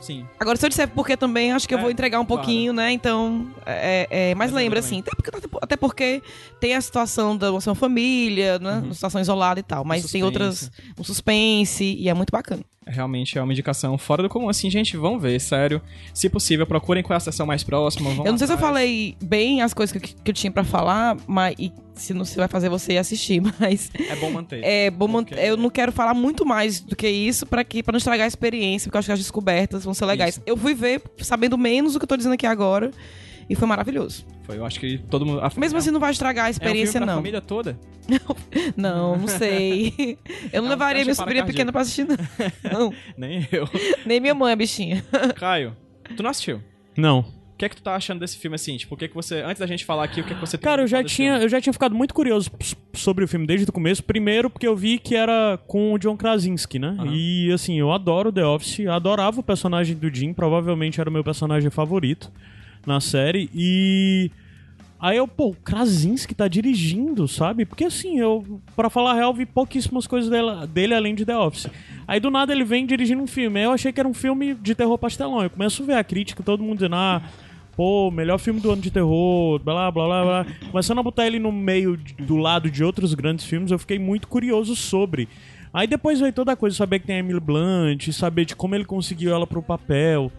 Sim. Agora, se eu disser porque também, acho que eu É, vou entregar um claro. pouquinho, né? Então, é, é, mas lembra, assim, até porque, até porque tem a situação da nossa família, né? Uma situação isolada e tal, mas tem suspense. outras, um suspense, e é muito bacana. Realmente é uma indicação fora do comum. Assim, gente, vão ver, sério. Se possível, procurem qual é a sessão mais próxima. eu não sei se eu atrás. falei bem as coisas que, que eu tinha pra falar, mas e se não se vai fazer você ir assistir, <laughs> mas É bom manter. é bom man- Porque- eu não quero falar muito mais do que isso pra que para não estragar a experiência, porque eu acho que as descobertas vão ser legais. Isso. Eu fui ver sabendo menos do que eu tô dizendo aqui agora. E foi maravilhoso. Foi, eu acho que todo mundo. a- Mesmo é- assim, não vai estragar a é um experiência, filme pra não. família toda? <laughs> Não, não sei. Eu não É um levaria minha para sobrinha pequena pra assistir, não. não. <laughs> Nem eu. Nem minha mãe, a bichinha. <laughs> Caio, tu não assistiu? Não. O que é que tu tá achando desse filme assim? Tipo, o que é que você. Antes da gente falar aqui, o que é que você tem Cara, eu já, tinha, filme? eu já tinha ficado muito curioso sobre o filme desde o começo. Primeiro, porque eu vi que era com o John Krasinski, né? Aham. E, assim, eu adoro The Office, adorava o personagem do Jim, provavelmente era o meu personagem favorito na série. E. Aí eu, pô, o Krasinski tá dirigindo, sabe? Porque assim, eu, pra falar a real, vi pouquíssimas coisas dele, dele além de The Office. Aí do nada ele vem dirigindo um filme. Aí eu achei que era um filme de terror pastelão. Eu começo a ver a crítica, todo mundo dizendo, ah, pô, melhor filme do ano de terror, blá blá blá blá. Começando a botar ele no meio, do lado de outros grandes filmes, eu fiquei muito curioso sobre. Aí depois veio toda a coisa, saber que tem a Emily Blunt, saber de como ele conseguiu ela pro papel.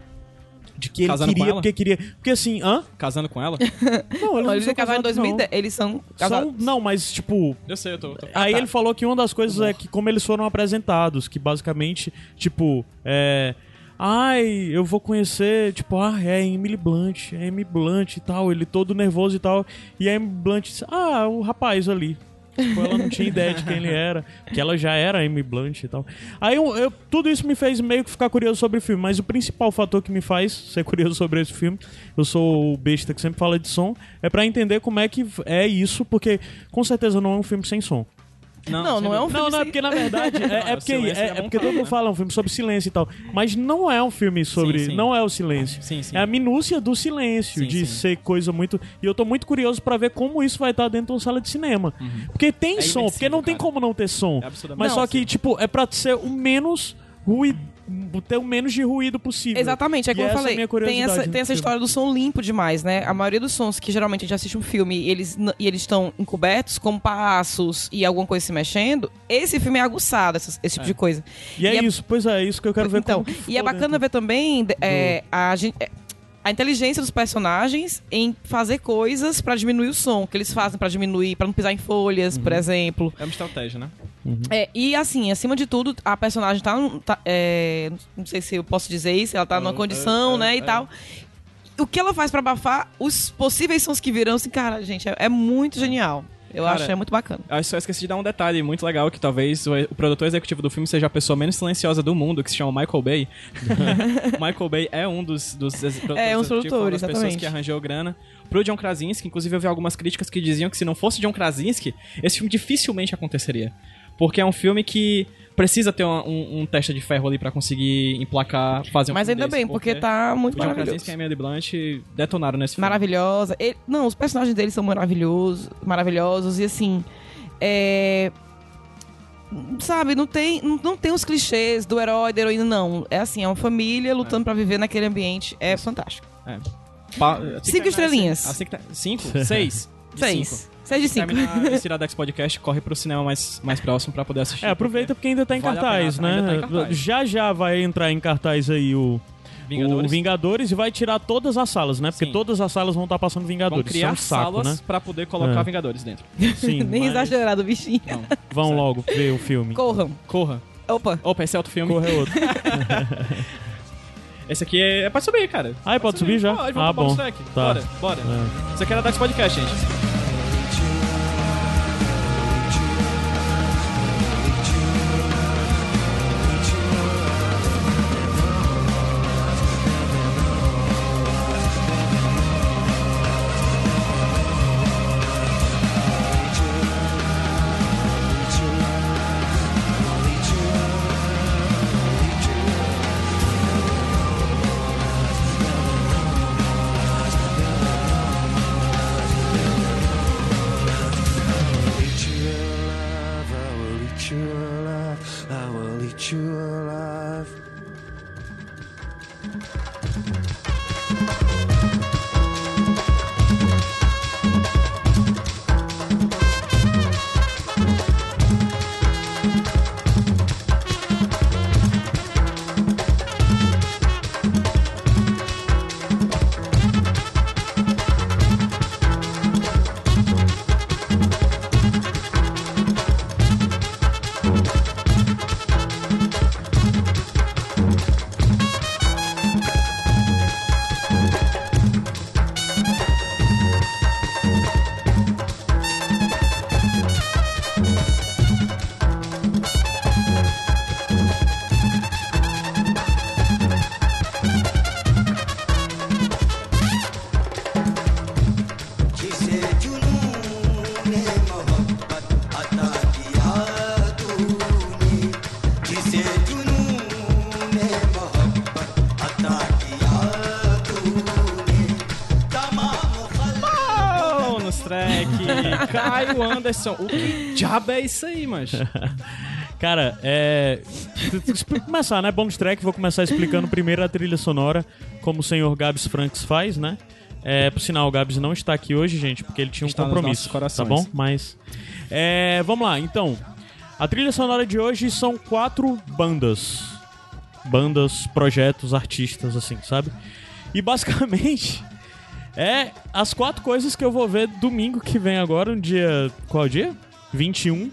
De que ele Casando queria, porque queria. Porque assim, hã? Casando com ela? <laughs> Não, Eles são se casaram em casados, não. 2010. Eles são São, casados. não, mas tipo, Eu sei, eu tô. tô- Aí tá. ele falou que uma das coisas é que como eles foram apresentados, que basicamente, tipo, é. Ai, eu vou conhecer, tipo, ah, é Emily Blunt, é Emily Blunt e tal, ele todo nervoso e tal. E a Emily Blunt disse, ah, o rapaz ali. Tipo, ela não tinha ideia de quem ele era, que ela já era a Emily Blunt e tal. Aí eu, eu- tudo isso me fez meio que ficar curioso sobre o filme, mas o principal fator que me faz ser curioso sobre esse filme, eu sou o besta que sempre fala de som, é pra entender como é que é isso, porque com certeza não é um filme sem som. Não, não é um filme Não, não, é porque na verdade <laughs> é, Não, é o porque, é, é é porque todo mundo fala é um filme sobre silêncio e tal, mas não é um filme sobre, Sim, sim. não é o silêncio. Sim, sim. É a minúcia do silêncio, Sim, de sim. ser coisa muito. E eu tô muito curioso pra ver como isso vai estar dentro de uma sala de cinema. Porque tem É som, porque não tem cara. como não ter som. É mas só que tipo é pra ser o menos ruído, ter o menos de ruído possível. Exatamente, é como eu é falei. minha Tem essa, tem essa história do som limpo demais, né? A maioria dos sons que geralmente a gente assiste um filme e eles, e eles estão encobertos, como passos e alguma coisa se mexendo, esse filme é aguçado, esse, esse tipo É. de coisa. E é, e é- isso, pois é, é isso que eu quero ver então, como que e é bacana dentro. ver também é, a, gente, é, a inteligência dos personagens em fazer coisas pra diminuir o som, que eles fazem pra diminuir, pra não pisar em folhas, Uhum. por exemplo. É uma estratégia, né? É, e assim, acima de tudo, a personagem tá, tá, é, não sei se eu posso dizer isso, ela tá numa É, condição, é, né, é. e tal. O que ela faz pra abafar os possíveis sons que virão, assim, cara, gente, é, é muito genial. Eu Cara, acho é muito bacana. Eu só esqueci de dar um detalhe muito legal, que talvez o, o produtor executivo do filme seja a pessoa menos silenciosa do mundo, que se chama Michael Bay. <laughs> <laughs> Michael Bay é um dos, dos produtores É, um executivos, foi uma produtores, das pessoas que arranjou grana pro John Krasinski. Inclusive, eu vi algumas críticas que diziam que se não fosse John Krasinski, esse filme dificilmente aconteceria. Porque é um filme que precisa ter um, um, um teste de ferro ali pra conseguir emplacar, fazer um Mas filme ainda desse, bem, porque tá muito maravilhoso. Krasinski e a Emily Blunt detonaram nesse filme. Maravilhosa. Ele- não, os personagens deles são maravilhosos, maravilhosos e assim, é sabe, não tem não, não tem os clichês do herói, da heroína não. É assim, é uma família lutando pra viver naquele ambiente. É fantástico. É. Pa- Cinco estrelinhas. Assim cinco? Seis? <laughs> Seis. cinco. 6 de 5. Terminar esse Iradex Podcast, corre pro cinema mais, mais próximo pra poder assistir. É, aproveita porque ainda tá em Vale cartaz, pena, né? tá em cartaz. Já já vai entrar em cartaz aí o Vingadores. o Vingadores e vai tirar todas as salas, né? Porque Sim. todas as salas vão estar passando Vão Vingadores. criar Isso é um saco, salas né? pra poder colocar É. Vingadores dentro. Sim, <laughs> Nem mas exagerado, bichinho. Não. vão Sério. logo ver o filme. Corram. Corra. Opa. Opa, esse é outro filme. Corre outro. <laughs> Esse aqui é, é pra subir, cara. Ah, pode subir já? Pode, Ah, bom. Tá. Bora, bora. É. Isso aqui era Dax Podcast, gente. Caio Anderson. O que diabo é isso aí, mancha? <laughs> Cara, é. Pra começar, né? Bônus track, vou começar explicando primeiro a trilha sonora, como o senhor Gabs Franks faz, né? É, por sinal, o Gabs não está aqui hoje, gente, porque ele tinha um Está compromisso. Tá bom? Mas. É, vamos lá, então. A trilha sonora de hoje são quatro bandas. Bandas, projetos, artistas, assim, sabe? E basicamente. É as quatro coisas que eu vou ver domingo que vem agora, no dia. Qual dia? 21.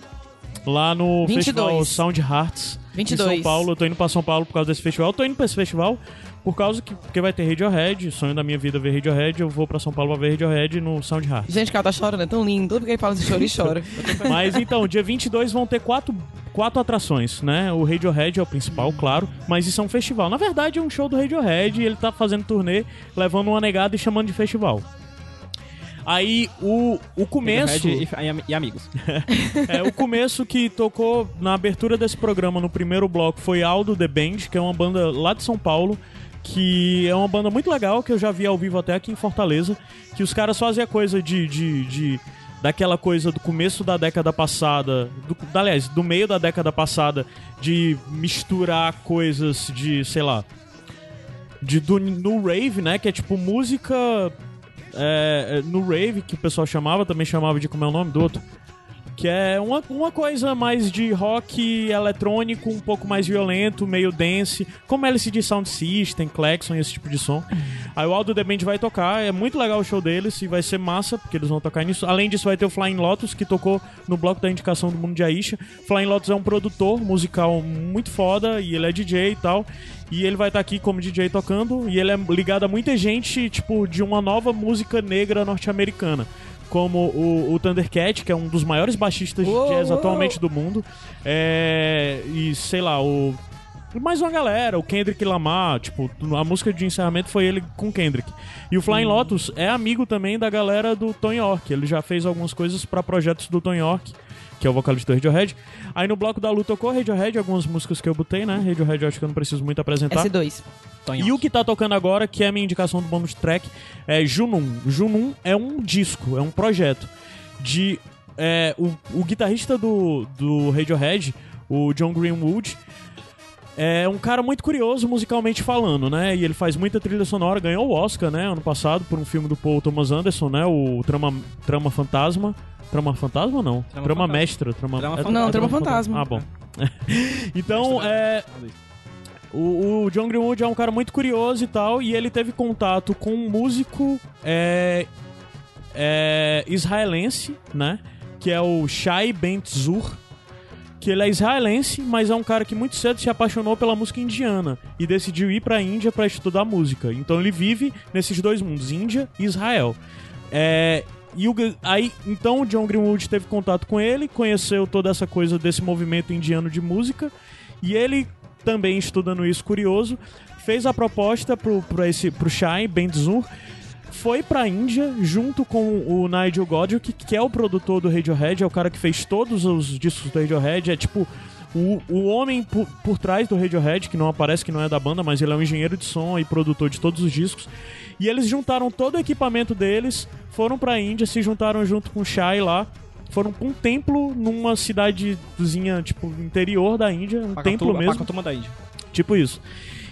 Lá no 22. Festival Sound Hearts. Em 22. São Paulo. Eu tô indo pra São Paulo por causa desse festival. Eu tô indo pra esse festival por causa que porque vai ter Radiohead. Sonho da minha vida é ver Radiohead. Eu vou pra São Paulo pra ver Radiohead no Sound Hearts. Gente, o cara tá chorando, é tão lindo. Tudo que ele fala de choro e chora. <laughs> Mas então, dia 22 vão ter quatro, quatro atrações, né? O Radiohead é o principal, claro, mas isso é um festival. Na verdade, é um show do Radiohead e ele tá fazendo turnê, levando uma negada e chamando de festival. Aí o, o começo. E, e amigos. <laughs> É, o começo que tocou na abertura desse programa, no primeiro bloco, foi Aldo The Band, que é uma banda lá de São Paulo, que é uma banda muito legal, que eu já vi ao vivo até aqui em Fortaleza, que os caras fazem a coisa de... de, de- daquela coisa do começo da década passada, do, aliás, do meio da década passada, de misturar coisas de, sei lá, de, do, no rave, né, que é tipo música é, é, no rave, que o pessoal chamava, também chamava de como é o nome do outro. Que é uma, uma coisa mais de rock eletrônico, um pouco mais violento, meio dance, como LCD Sound System, Klaxon e esse tipo de som. Aí o Aldo The Band vai tocar, é muito legal o show deles e vai ser massa, porque eles vão tocar nisso. Além disso, vai ter o Flying Lotus, que tocou no bloco da indicação do Mundo de Aisha. Flying Lotus é um produtor musical muito foda e ele é DJ e tal. E ele vai estar aqui como DJ tocando, e ele é ligado a muita gente, tipo, de uma nova música negra norte-americana. Como o, o Thundercat, que é um dos maiores baixistas de Uou, jazz uou. atualmente do mundo. É, e sei lá, o. Mais uma galera, o Kendrick Lamar, tipo, a música de encerramento foi ele com Kendrick. E o Flying Lotus é amigo também da galera do Tom York. Ele já fez algumas coisas pra projetos do Tom York, que é o vocalista do Radiohead. Aí no bloco da luta tocou Radiohead, algumas músicas que eu botei, né? Radiohead eu acho que eu não preciso muito apresentar. S2. E o que tá tocando agora, que é a minha indicação do bônus track, é Junun. Junun é um disco, é um projeto de. é, o, o guitarrista do, do Radiohead, o John Greenwood, é um cara muito curioso musicalmente falando, né? E ele faz muita trilha sonora, ganhou o Oscar, né, ano passado, por um filme do Paul Thomas Anderson, né? O Trama, Trama Fantasma. Trama Fantasma ou não? Trama Trama, Fantasma. Mestra. Trama, Trama é- Fantasma. Não, é Trama Fantasma. Ah, bom. <laughs> então, é, o, o John Greenwood é um cara muito curioso e tal, e ele teve contato com um músico é, é, israelense, né? Que é o Shai Bentzur. Que ele é israelense, mas é um cara que muito cedo se apaixonou pela música indiana e decidiu ir pra Índia pra estudar música. Então ele vive nesses dois mundos, Índia e Israel. É, e o, aí, então o John Greenwood teve contato com ele, conheceu toda essa coisa desse movimento indiano de música, e ele também estudando isso curioso, fez a proposta pro, pro, esse, pro Shai Bendzur, foi pra Índia junto com o Nigel Godrich, que é o produtor do Radiohead, é o cara que fez todos os discos do Radiohead, é tipo o, o homem por, por trás do Radiohead, que não aparece, que não é da banda, mas ele é um engenheiro de som e produtor de todos os discos. E eles juntaram todo o equipamento deles, foram pra Índia, se juntaram junto com o Shai lá. Foram pra um templo numa cidadezinha, tipo, interior da Índia, um templo mesmo. Pacatuma da Índia. Tipo isso.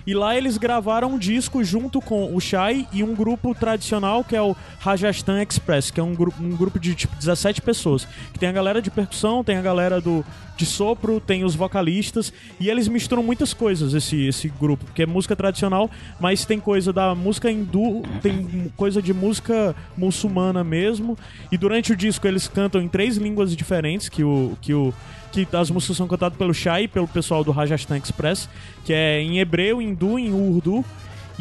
E lá eles gravaram um disco junto com o Shai e um grupo tradicional que é o Rajasthan Express, que é um, gru um grupo de tipo 17 pessoas. Que tem a galera de percussão, tem a galera do de sopro, tem os vocalistas e eles misturam muitas coisas esse esse grupo, porque é música tradicional, mas tem coisa da música hindu, tem coisa de música muçulmana mesmo. E durante o disco eles cantam em três línguas diferentes que o que o que as músicas são cantadas pelo Shai pelo pessoal do Rajasthan Express, que é em hebreu, hindu, em urdu.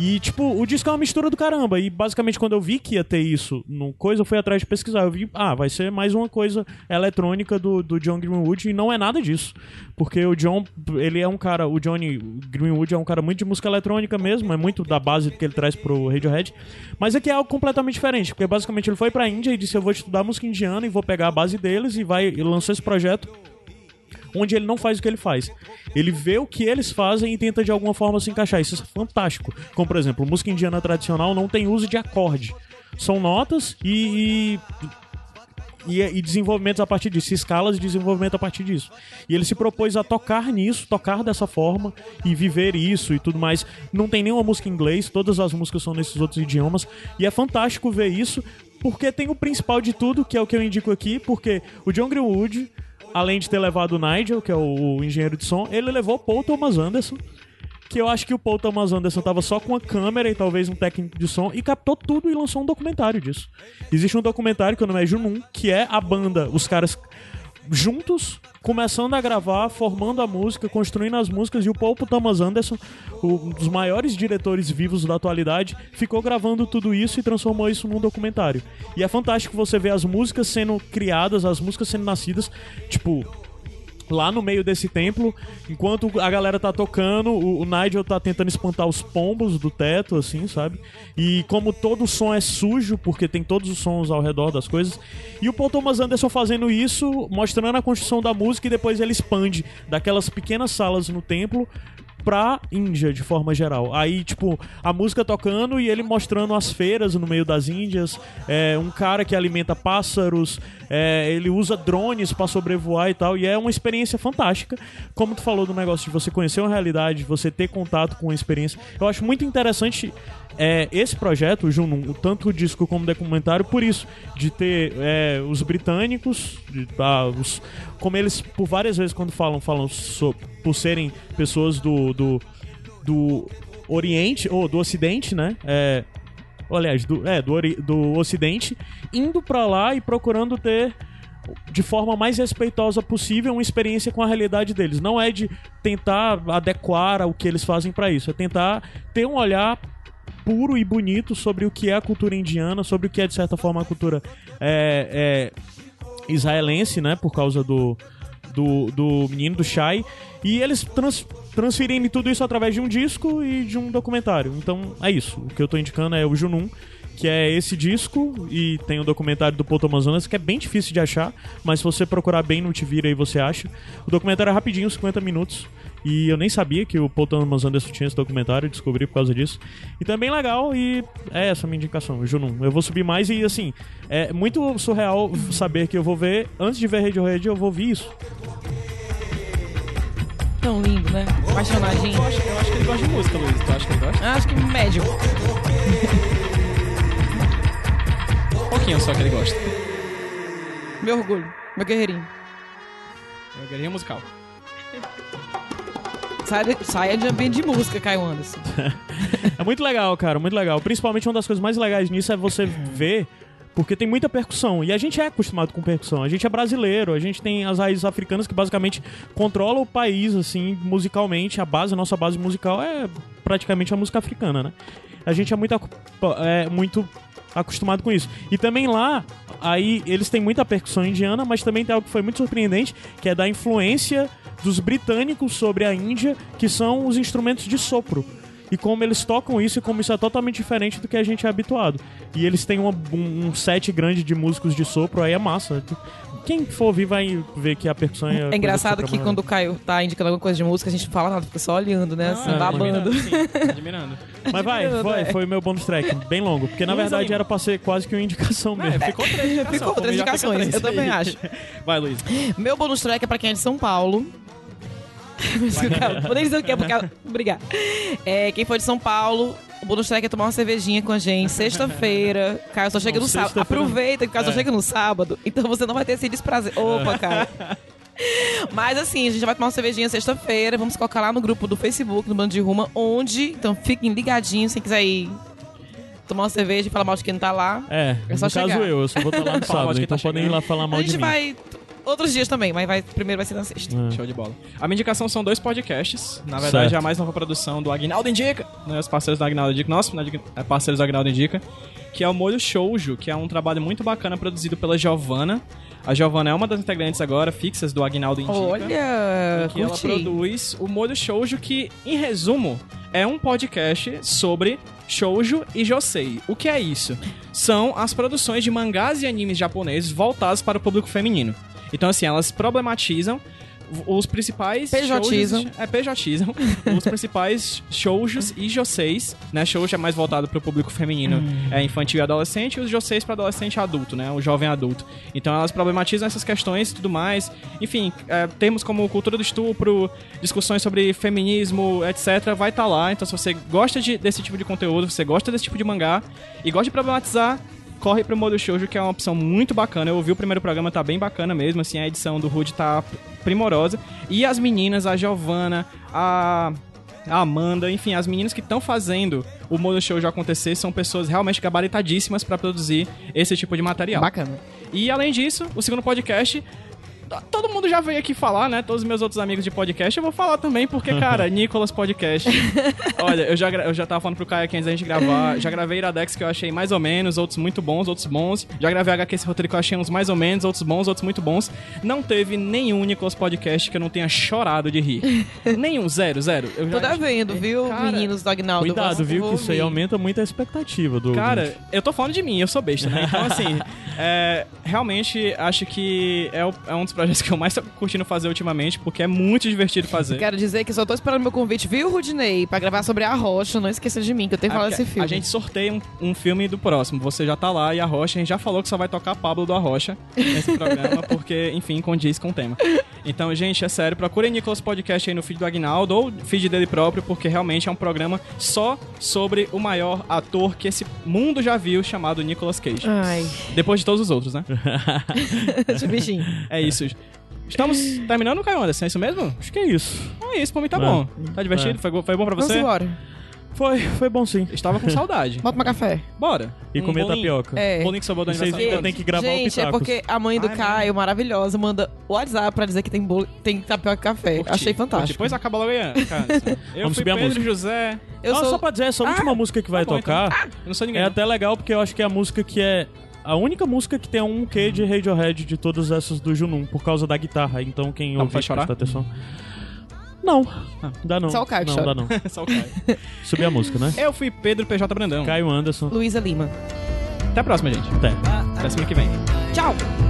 E, tipo, o disco é uma mistura do caramba. E, basicamente, quando eu vi que ia ter isso no coisa, eu fui atrás de pesquisar. Eu vi, ah, vai ser mais uma coisa eletrônica do, do John Greenwood. E não é nada disso. Porque o John, ele é um cara... O Johnny Greenwood é um cara muito de música eletrônica mesmo. É muito da base que ele traz pro Radiohead. Mas aqui é algo completamente diferente. Porque, basicamente, ele foi pra Índia e disse, eu vou estudar música indiana e vou pegar a base deles e vai e lançou esse projeto onde ele não faz o que ele faz. Ele vê o que eles fazem e tenta de alguma forma se encaixar. Isso é fantástico. Como, por exemplo, música indiana tradicional não tem uso de acorde. São notas e, e, e, desenvolvimentos a partir disso, escalas de desenvolvimento a partir disso. E ele se propôs a tocar nisso, tocar dessa forma e viver isso e tudo mais. Não tem nenhuma música em inglês, todas as músicas são nesses outros idiomas. E é fantástico ver isso, porque tem o principal de tudo, que é o que eu indico aqui, porque o John Greenwood além de ter levado o Nigel, que é o, engenheiro de som, ele levou o Paul Thomas Anderson, que eu acho que o Paul Thomas Anderson tava só com a câmera e talvez um técnico de som e captou tudo e lançou um documentário disso. Existe um documentário que o nome é Junun, que é a banda, os caras juntos, começando a gravar, formando a música, construindo as músicas, e o Paul Thomas Anderson, um dos maiores diretores vivos da atualidade, ficou gravando tudo isso e transformou isso num documentário. E é fantástico você ver as músicas sendo criadas, as músicas sendo nascidas, tipo, lá no meio desse templo, enquanto a galera tá tocando, o, o Nigel tá tentando espantar os pombos do teto, assim, sabe? E como todo o som é sujo, porque tem todos os sons ao redor das coisas, e o Paul Thomas Anderson fazendo isso, mostrando a construção da música e depois ele expande daquelas pequenas salas no templo pra Índia, de forma geral. Aí, tipo, a música tocando e ele mostrando as feiras no meio das Índias, é, um cara que alimenta pássaros, é, ele usa drones pra sobrevoar e tal, e é uma experiência fantástica. Como tu falou do negócio de você conhecer uma realidade, você ter contato com a experiência, eu acho muito interessante é, esse projeto, o tanto o disco como o documentário, por isso, de ter é, os britânicos, de, ah, os, como eles, por várias vezes, quando falam, falam por serem pessoas do, do, do Oriente, ou do Ocidente, né? É, ou, aliás, do, é, do, ori- do Ocidente, indo pra lá e procurando ter de forma mais respeitosa possível uma experiência com a realidade deles. Não é de tentar adequar ao que eles fazem pra isso, é tentar ter um olhar puro e bonito sobre o que é a cultura indiana, sobre o que é de certa forma a cultura é, é, israelense, né, por causa do do, do menino do Shai e eles trans, transferem tudo isso através de um disco e de um documentário. Então é isso. O que eu tô indicando é o Junun, que é esse disco e tem o documentário do Thomas Anderson, que é bem difícil de achar, mas se você procurar bem no Te aí você acha. O documentário é rapidinho, 50 minutos. E eu nem sabia que o Paul Thomas Anderson tinha esse documentário, descobri por causa disso. Então é bem legal e é essa a minha indicação, o Junun. Eu vou subir mais e assim, é muito surreal saber que eu vou ver, antes de ver Radiohead, eu vou ouvir isso. Tão lindo, né? Apaixonadinho. Eu acho, eu acho que ele gosta de música, Luiz. Tu acha que ele gosta? Acho que médio. Um pouquinho só que ele gosta. Meu orgulho. Meu guerreirinho. É o guerrinho musical. Saia, saia de ambiente de música, Caio Anderson. <laughs> É muito legal, cara, muito legal. Principalmente uma das coisas mais legais nisso é você ver. Porque tem muita percussão. E a gente é acostumado com percussão. A gente é brasileiro, a gente tem as raízes africanas que basicamente controlam o país, assim, musicalmente. A base, a nossa base musical é praticamente a música africana, né? A gente é muito, é, muito acostumado com isso. E também lá, aí eles têm muita percussão indiana, mas também tem algo que foi muito surpreendente, que é da influência dos britânicos sobre a Índia, que são os instrumentos de sopro. E como eles tocam isso e como isso é totalmente diferente do que a gente é habituado. E eles têm uma- um, um set grande de músicos de sopro, aí é massa. Quem for ouvir vai ver que a percussão é. É engraçado que quando o Caio tá indicando alguma coisa de música, a gente não fala nada, fica só olhando, né? Assim, Ah, babando. Admirando, sim, admirando. Mas vai, Admirando, foi, é. foi meu bônus track, bem longo. Porque na verdade Lima. era pra ser quase que uma indicação mesmo. É, ficou três <laughs> indicações. Ficou três indicações, três eu também acho. Vai, Luiz. Meu bônus track é pra quem é de São Paulo. <laughs> Vou nem dizer o que é, porque. Obrigada. É, quem for de São Paulo, o bônus track é tomar uma cervejinha com a gente. Sexta-feira. Caio só chega Não, no sábado. Aproveita que o Caio só É. chega no sábado. Então você não vai ter esse desprazer. Opa, cara. <laughs> Mas assim, a gente vai tomar uma cervejinha sexta-feira. Vamos colocar lá no grupo do Facebook, no Bando de Ruma, onde. Então fiquem ligadinhos, se quiser ir tomar uma cerveja e falar mal de quem não tá lá. É, É só no caso chegar. eu, eu só vou estar lá no <laughs> sábado, quem então tá podem ir lá falar mal a de gente mim. vai outros dias também, mas vai, primeiro vai ser na sexta. É. Show de bola. A minha indicação são dois podcasts. Na verdade, Certo. é a mais nova produção do Agnaldo Indica. Né, os parceiros do Agnaldo Indica. Nossa, né, é parceiros do Agnaldo Indica. Que é o Molho Shoujo, que é um trabalho muito bacana produzido pela Giovanna. A Giovanna é uma das integrantes agora fixas do Agnaldo Indica. Olha, que ela produz o Molho Shoujo, que, em resumo, é um podcast sobre shoujo e josei. O que é isso? São as produções de mangás e animes japoneses voltados para o público feminino. Então, assim, elas problematizam os principais shoujos- É, pejotizam. <laughs> os principais shoujos e joseis, né? Shoujo é mais voltado para o público feminino, é infantil e adolescente, e os joseis para adolescente e adulto, né? O jovem adulto. Então elas problematizam essas questões e tudo mais. Enfim, é, termos como cultura do estupro, discussões sobre feminismo, etc. Vai estar lá. Então se você gosta de- desse tipo de conteúdo, você gosta desse tipo de mangá e gosta de problematizar, corre pro modo shoujo, que é uma opção muito bacana. Eu ouvi o primeiro programa, tá bem bacana mesmo, assim, a edição do Rude tá primorosa. E as meninas, a Giovanna, a a Amanda, enfim, as meninas que estão fazendo o modo shoujo acontecer são pessoas realmente gabaritadíssimas pra produzir esse tipo de material. Bacana. E além disso, o segundo podcast. T- Todo mundo já veio aqui falar, né? Todos os meus outros amigos de podcast. Eu vou falar também, porque, cara, <laughs> Nicolas Podcast. <laughs> Olha, eu já, eu já tava falando pro Caio aqui antes da gente gravar. Já gravei Iradex que eu achei mais ou menos, outros muito bons, outros bons. Já gravei HQ esse roteiro que eu achei uns mais ou menos, outros bons, outros muito bons. Não teve nenhum Nicolas Podcast que eu não tenha chorado de rir. <laughs> nenhum, zero, zero. Eu Tô já- devendo, viu, Cara, meninos do Agnaldo? Cuidado, Vou- viu? vou Que isso aí aumenta muito a expectativa do. Cara, ouvinte. eu tô falando de mim, eu sou besta, né? Então, assim, é, realmente acho que é, o- é um dos projetos que eu mais tô curtindo fazer ultimamente, porque é muito divertido fazer. Quero dizer que só tô esperando meu convite, viu, Rudinei? Pra gravar sobre a Rocha. Não esqueça de mim, que eu tenho que É falar porque desse filme. A gente sorteia um, um filme do próximo. Você já tá lá e a Rocha, a gente já falou que só vai tocar Pablo do Arrocha nesse programa, <laughs> porque, enfim, condiz com o tema. Então, gente, é sério, procurem Nicolas Podcast aí no feed do Agnaldo ou feed dele próprio, porque realmente é um programa só sobre o maior ator que esse mundo já viu, chamado Nicolas Cage. Ai, Depois de todos os outros, né? <laughs> esse bichinho. É isso. Estamos terminando, Caio Anderson, é isso mesmo? Acho que é isso. É isso, pra mim tá É. bom. Tá divertido? É. Foi, foi bom pra Vamos você? embora. Foi, foi bom sim. Estava com saudade. <laughs> Bota uma café. Bora. E Um comer bolinho. tapioca. É. Bolinho que sobrou do vocês ainda tem que gravar o Gente, é Pitacos. porque a mãe do Ai, Caio, maravilhosa, manda o WhatsApp pra dizer que tem, bolo, tem tapioca e café. Curti, Achei fantástico. Depois acaba logo aí, <laughs> cara. Eu Vamos fui subir a Pedro música. José. Eu Ah, sou... Só pra dizer, essa última música que vai bom, então. tocar Eu não sou ninguém. é não. até legal porque eu acho que é a música que é a única música que tem um quê de Radiohead de todas essas do Junun, por causa da guitarra. Então quem Não ouve faz chorar? presta atenção. Não, Ah. dá não. Só o Caio Não, chora. dá não. <laughs> Só o Caio. Subir a música, né? Eu fui Pedro PJ Brandão. Caio Anderson. Luísa Lima. Até a próxima, gente. Até. Até semana que vem. Tchau!